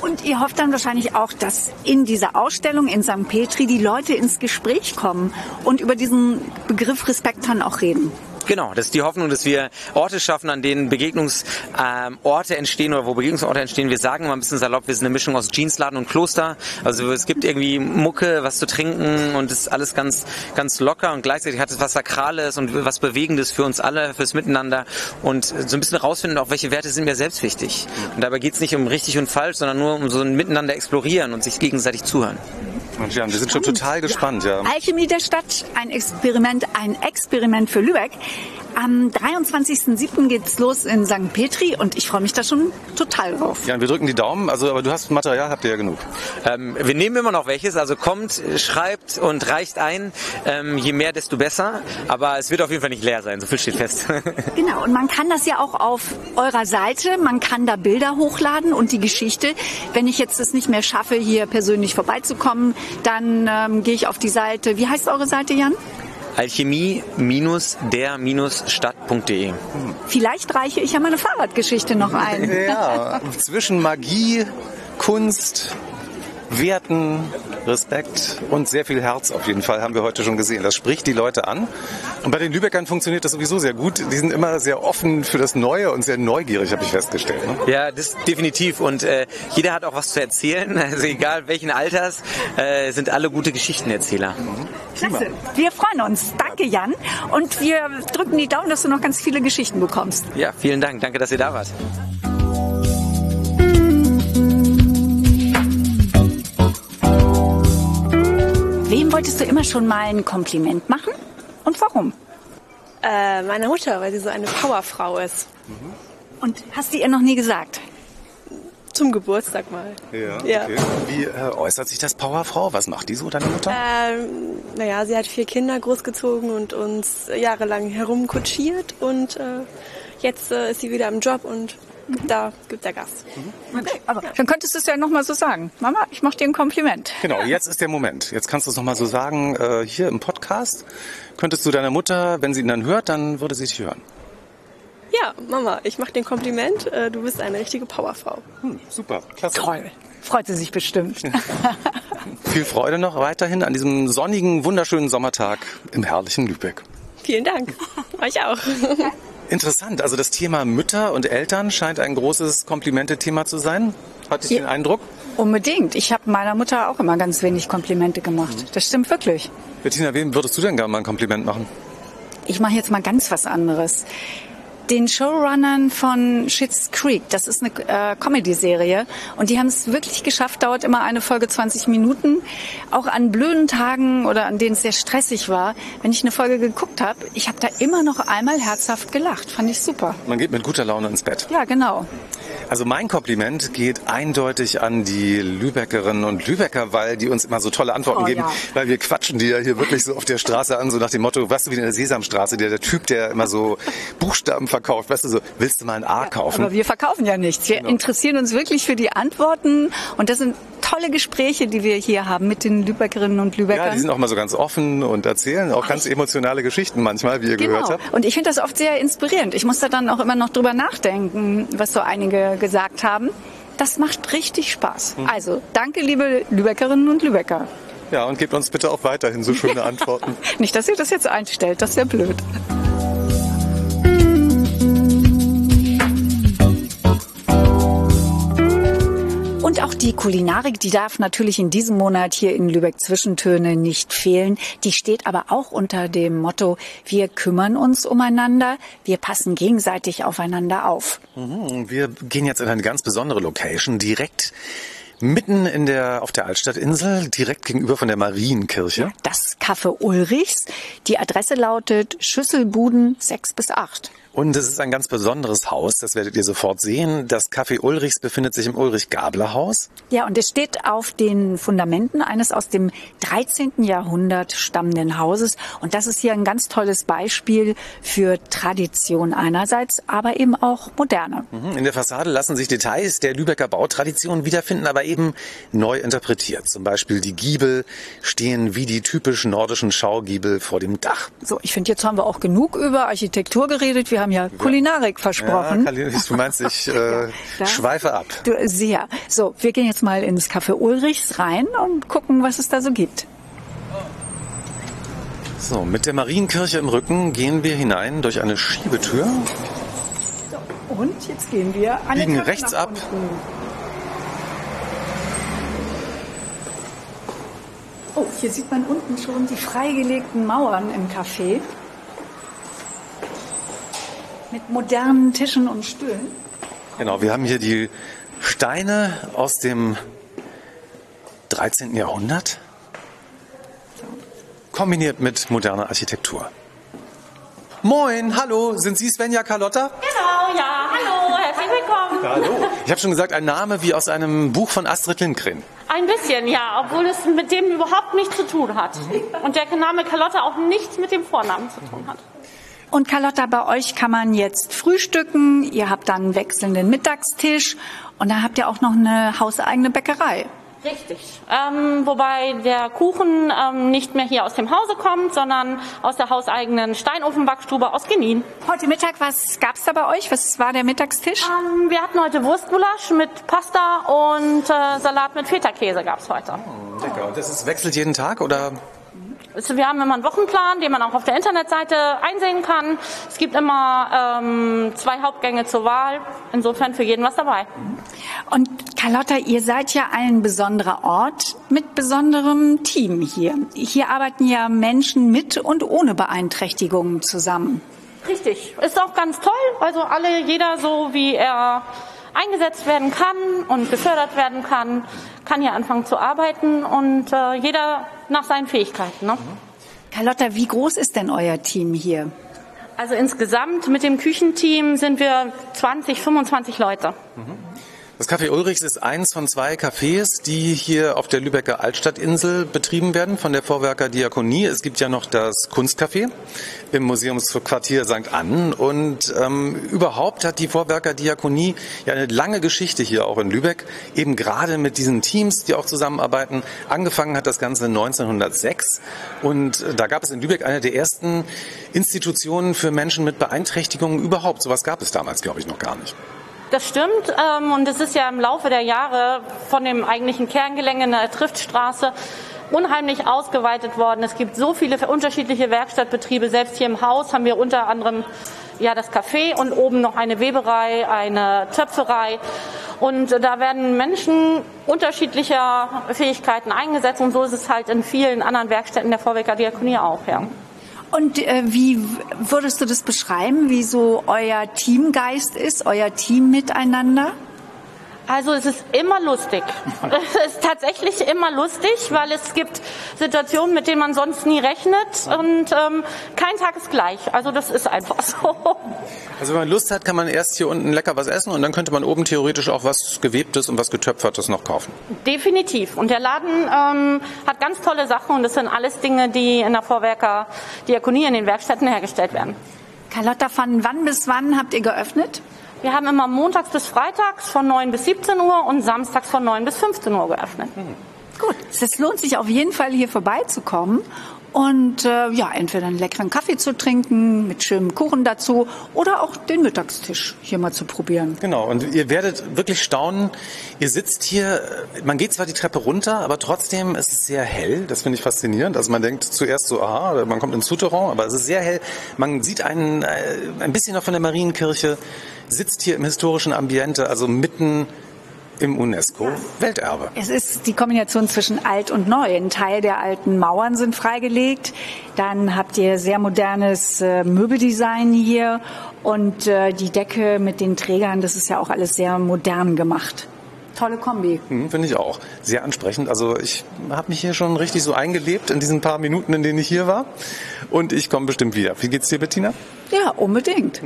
Und ihr hofft dann wahrscheinlich auch, dass in dieser Ausstellung in St. Petri die Leute ins Gespräch kommen und über diesen Begriff Respekt dann auch reden. Genau, das ist die Hoffnung, dass wir Orte schaffen, an denen Begegnungsorte ähm, entstehen oder wo Begegnungsorte entstehen. Wir sagen mal ein bisschen salopp, wir sind eine Mischung aus Jeansladen und Kloster. Also es gibt irgendwie Mucke, was zu trinken und es ist alles ganz, ganz locker und gleichzeitig hat es was Sakrales und was Bewegendes für uns alle, fürs Miteinander und so ein bisschen rausfinden, auch welche Werte sind mir selbst wichtig. Und dabei geht es nicht um richtig und falsch, sondern nur um so ein Miteinander explorieren und sich gegenseitig zuhören. Und Jan, wir sind schon total gespannt, ja. Alchemie der Stadt, ein Experiment, ein Experiment für Lübeck. Am 23.07. geht's los in St. Petri und ich freue mich da schon total drauf. Jan, wir drücken die Daumen. Also, aber du hast Material, habt ihr ja genug. Ähm, wir nehmen immer noch welches, also kommt, schreibt und reicht ein. Ähm, je mehr, desto besser. Aber es wird auf jeden Fall nicht leer sein, so viel steht fest. Genau, und man kann das ja auch auf eurer Seite, man kann da Bilder hochladen und die Geschichte. Wenn ich jetzt es nicht mehr schaffe, hier persönlich vorbeizukommen, dann ähm, gehe ich auf die Seite. Wie heißt eure Seite, Jan? Alchemie-der-stadt.de Vielleicht reiche ich ja meine Fahrradgeschichte noch ein. Ja, zwischen Magie, Kunst, Werten, Respekt und sehr viel Herz auf jeden Fall haben wir heute schon gesehen. Das spricht die Leute an. Und bei den Lübeckern funktioniert das sowieso sehr gut. Die sind immer sehr offen für das Neue und sehr neugierig, habe ich festgestellt. Ne? Ja, das definitiv. Und äh, jeder hat auch was zu erzählen. Also egal welchen Alters, äh, sind alle gute Geschichtenerzähler. Klasse. Wir freuen uns. Danke, Jan. Und wir drücken die Daumen, dass du noch ganz viele Geschichten bekommst. Ja, vielen Dank. Danke, dass ihr da wart. Wolltest du immer schon mal ein Kompliment machen? Und warum? Äh, meine Mutter, weil sie so eine Powerfrau ist. Und hast du ihr noch nie gesagt? Zum Geburtstag mal. Ja, Ja. okay. Wie äh, äußert sich das Powerfrau? Was macht die so, deine Mutter? Ähm, naja, sie hat vier Kinder großgezogen und uns jahrelang herumkutschiert und äh, jetzt äh, ist sie wieder im Job und da gibt er Gas. Okay, aber dann könntest du es ja noch mal so sagen. Mama, ich mache dir ein Kompliment. Genau, jetzt ist der Moment. Jetzt kannst du es nochmal so sagen, äh, hier im Podcast. Könntest du deiner Mutter, wenn sie ihn dann hört, dann würde sie dich hören. Ja, Mama, ich mache dir ein Kompliment. Äh, du bist eine richtige Powerfrau. Hm, super, klasse. Toll. Freut sie sich bestimmt. Viel Freude noch weiterhin an diesem sonnigen, wunderschönen Sommertag im herrlichen Lübeck. Vielen Dank. Euch auch. Interessant, also das Thema Mütter und Eltern scheint ein großes Komplimente-Thema zu sein. Hatte ich den Eindruck? Unbedingt. Ich habe meiner Mutter auch immer ganz wenig Komplimente gemacht. Das stimmt wirklich. Bettina, wem würdest du denn gerne mal ein Kompliment machen? Ich mache jetzt mal ganz was anderes. Den Showrunnern von Schitt's Creek, das ist eine äh, Comedy-Serie und die haben es wirklich geschafft, dauert immer eine Folge 20 Minuten. Auch an blöden Tagen oder an denen es sehr stressig war, wenn ich eine Folge geguckt habe, ich habe da immer noch einmal herzhaft gelacht. Fand ich super. Man geht mit guter Laune ins Bett. Ja, genau. Also mein Kompliment geht eindeutig an die Lübeckerinnen und Lübecker, weil die uns immer so tolle Antworten Oh, geben, ja. weil wir quatschen die ja hier wirklich so auf der Straße an, so nach dem Motto, weißt du, wie in der Sesamstraße, der, der Typ, der immer so Buchstaben verkauft, weißt du, so, willst du mal ein A kaufen? Aber wir verkaufen ja nichts. Wir interessieren uns wirklich für die Antworten und das sind tolle Gespräche, die wir hier haben mit den Lübeckerinnen und Lübeckern. Ja, die sind auch mal so ganz offen und erzählen auch ganz emotionale Geschichten manchmal, wie ihr gehört Genau. habt. Und ich finde das oft sehr inspirierend. Ich muss da dann auch immer noch drüber nachdenken, was so einige gesagt haben. Das macht richtig Spaß. Mhm. Also, danke, liebe Lübeckerinnen und Lübecker. Ja, und gebt uns bitte auch weiterhin so schöne Antworten. Nicht, dass ihr das jetzt einstellt, das wäre blöd. Die Kulinarik, die darf natürlich in diesem Monat hier in Lübeck Zwischentöne nicht fehlen. Die steht aber auch unter dem Motto, wir kümmern uns umeinander, wir passen gegenseitig aufeinander auf. Mhm, Wir gehen jetzt in eine ganz besondere Location, direkt mitten in der, auf der Altstadtinsel, direkt gegenüber von der Marienkirche. Das Café Ulrichs. Die Adresse lautet Schüsselbuden 6 bis 8. Und es ist ein ganz besonderes Haus, das werdet ihr sofort sehen. Das Café Ulrichs befindet sich im Ulrich-Gabler-Haus. Ja, und es steht auf den Fundamenten eines aus dem 13. Jahrhundert stammenden Hauses. Und das ist hier ein ganz tolles Beispiel für Tradition einerseits, aber eben auch Moderne. Mhm, In der Fassade lassen sich Details der Lübecker Bautradition wiederfinden, aber eben neu interpretiert. Zum Beispiel die Giebel stehen wie die typisch nordischen Schaugiebel vor dem Dach. So, ich finde, jetzt haben wir auch genug über Architektur geredet. Wir haben ja Kulinarik versprochen. Ja, du meinst, ich äh, Ja. schweife ab. Du, sehr. So, wir gehen jetzt mal ins Café Ulrichs rein und gucken, was es da so gibt. So, mit der Marienkirche im Rücken gehen wir hinein durch eine Schiebetür, Und jetzt gehen wir an biegen rechts ab. Oh, hier sieht man unten schon die freigelegten Mauern im Café. Mit modernen Tischen und Stühlen. Genau, wir haben hier die Steine aus dem 13. Jahrhundert, kombiniert mit moderner Architektur. Moin, hallo, sind Sie Svenja Carlotta? Genau, ja. Hallo, herzlich willkommen. Hallo. Ich habe schon gesagt, ein Name wie aus einem Buch von Astrid Lindgren. Ein bisschen, ja, obwohl es mit dem überhaupt nichts zu tun hat. Und der Name Carlotta auch nichts mit dem Vornamen zu tun hat. Und Carlotta, bei euch kann man jetzt frühstücken. Ihr habt dann einen wechselnden Mittagstisch. Und dann habt ihr auch noch eine hauseigene Bäckerei. Richtig. Ähm, wobei der Kuchen ähm, nicht mehr hier aus dem Hause kommt, sondern aus der hauseigenen Steinofenbackstube aus Genin. Heute Mittag, was gab's da bei euch? Was war der Mittagstisch? Ähm, wir hatten heute Wurstgulasch mit Pasta und äh, Salat mit Feta-Käse gab's heute. Lecker. Und das ist, wechselt jeden Tag oder? Also wir haben immer einen Wochenplan, den man auch auf der Internetseite einsehen kann. Es gibt immer ähm, zwei Hauptgänge zur Wahl. Insofern für jeden was dabei. Und Carlotta, ihr seid ja ein besonderer Ort mit besonderem Team hier. Hier arbeiten ja Menschen mit und ohne Beeinträchtigungen zusammen. Richtig. Ist auch ganz toll. Also alle, jeder so, wie er eingesetzt werden kann und gefördert werden kann, kann hier anfangen zu arbeiten und äh, jeder nach seinen Fähigkeiten. Ne? Carlotta, wie groß ist denn euer Team hier? Also insgesamt mit dem Küchenteam sind wir 20, 25 Leute. Das Café Ulrichs ist eins von zwei Cafés, die hier auf der Lübecker Altstadtinsel betrieben werden von der Vorwerker Diakonie. Es gibt ja noch das Kunstcafé im Museumsquartier St. Ann und ähm, überhaupt hat die Vorwerker Diakonie ja eine lange Geschichte hier auch in Lübeck, eben gerade mit diesen Teams, die auch zusammenarbeiten. Angefangen hat das Ganze 1906 und da gab es in Lübeck eine der ersten Institutionen für Menschen mit Beeinträchtigungen überhaupt. Sowas gab es damals, glaube ich, noch gar nicht. Das stimmt. Ähm, und es ist ja im Laufe der Jahre von dem eigentlichen Kerngelände in der Triftstraße unheimlich ausgeweitet worden. Es gibt so viele unterschiedliche Werkstattbetriebe. Selbst hier im Haus haben wir unter anderem ja das Café und oben noch eine Weberei, eine Töpferei. Und da werden Menschen unterschiedlicher Fähigkeiten eingesetzt und so ist es halt in vielen anderen Werkstätten der Vorwerker Diakonie auch, ja. Und äh, wie würdest du das beschreiben, wie so euer Teamgeist ist, euer Team miteinander? Also es ist immer lustig. Es ist tatsächlich immer lustig, weil es gibt Situationen, mit denen man sonst nie rechnet und ähm, kein Tag ist gleich. Also das ist einfach so. Also wenn man Lust hat, kann man erst hier unten lecker was essen und dann könnte man oben theoretisch auch was Gewebtes und was Getöpfertes noch kaufen. Definitiv. Und der Laden ähm, hat ganz tolle Sachen und das sind alles Dinge, die in der Vorwerker Diakonie in den Werkstätten hergestellt werden. Carlotta, von wann bis wann habt ihr geöffnet? Wir haben immer montags bis freitags von 9 bis 17 Uhr und samstags von 9 bis 15 Uhr geöffnet. Gut, es lohnt sich auf jeden Fall hier vorbeizukommen und äh, ja, entweder einen leckeren Kaffee zu trinken mit schönem Kuchen dazu oder auch den Mittagstisch hier mal zu probieren. Genau, und ihr werdet wirklich staunen. Ihr sitzt hier, man geht zwar die Treppe runter, aber trotzdem ist es sehr hell. Das finde ich faszinierend. Also man denkt zuerst so, aha, man kommt ins Souterrain, aber es ist sehr hell. Man sieht einen, äh, ein bisschen noch von der Marienkirche, sitzt hier im historischen Ambiente, also mitten im UNESCO-Welterbe. Es ist die Kombination zwischen alt und neu. Ein Teil der alten Mauern sind freigelegt. Dann habt ihr sehr modernes äh, Möbeldesign hier und äh, die Decke mit den Trägern, das ist ja auch alles sehr modern gemacht. Tolle Kombi. Hm, Finde ich auch. Sehr ansprechend. Also ich habe mich hier schon richtig so eingelebt in diesen paar Minuten, in denen ich hier war. Und ich komme bestimmt wieder. Wie geht's dir, Bettina? Ja, unbedingt.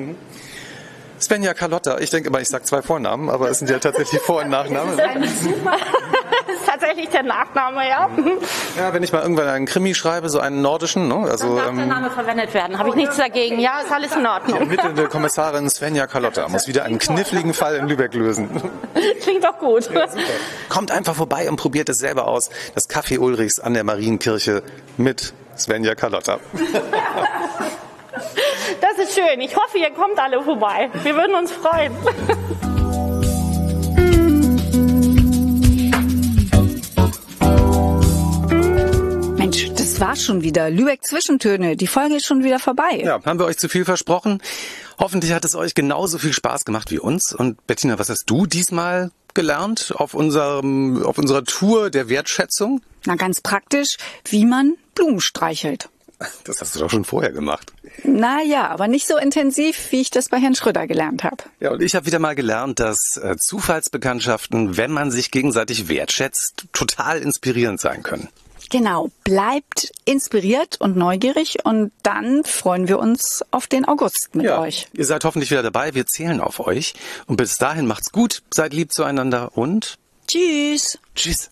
Svenja Carlotta. Ich denke immer, ich sage zwei Vornamen, aber es sind ja tatsächlich Vor- und Nachnamen. Das ist tatsächlich der Nachname, ja. Ja, wenn ich mal irgendwann einen Krimi schreibe, so einen nordischen, ne? also Darf der ähm, Name verwendet werden? Habe ich nichts dagegen. Ja, ist alles in die Ordnung. ermittelnde Kommissarin Svenja Carlotta muss wieder einen kniffligen Fall in Lübeck lösen. Klingt doch gut. Kommt einfach vorbei und probiert es selber aus. Das Café Ulrichs an der Marienkirche mit Svenja Carlotta. Das ist schön. Ich hoffe, ihr kommt alle vorbei. Wir würden uns freuen. Mensch, das war schon wieder. Lübeck Zwischentöne. Die Folge ist schon wieder vorbei. Ja, haben wir euch zu viel versprochen? Hoffentlich hat es euch genauso viel Spaß gemacht wie uns. Und Bettina, was hast du diesmal gelernt auf unserem, auf unserer Tour der Wertschätzung? Na, ganz praktisch, wie man Blumen streichelt. Das hast du doch schon vorher gemacht. Naja, aber nicht so intensiv, wie ich das bei Herrn Schröder gelernt habe. Ja, und ich habe wieder mal gelernt, dass äh, Zufallsbekanntschaften, wenn man sich gegenseitig wertschätzt, total inspirierend sein können. Genau, bleibt inspiriert und neugierig und dann freuen wir uns auf den August mit ja, euch. Ihr seid hoffentlich wieder dabei. Wir zählen auf euch. Und bis dahin macht's gut, seid lieb zueinander und Tschüss. Tschüss.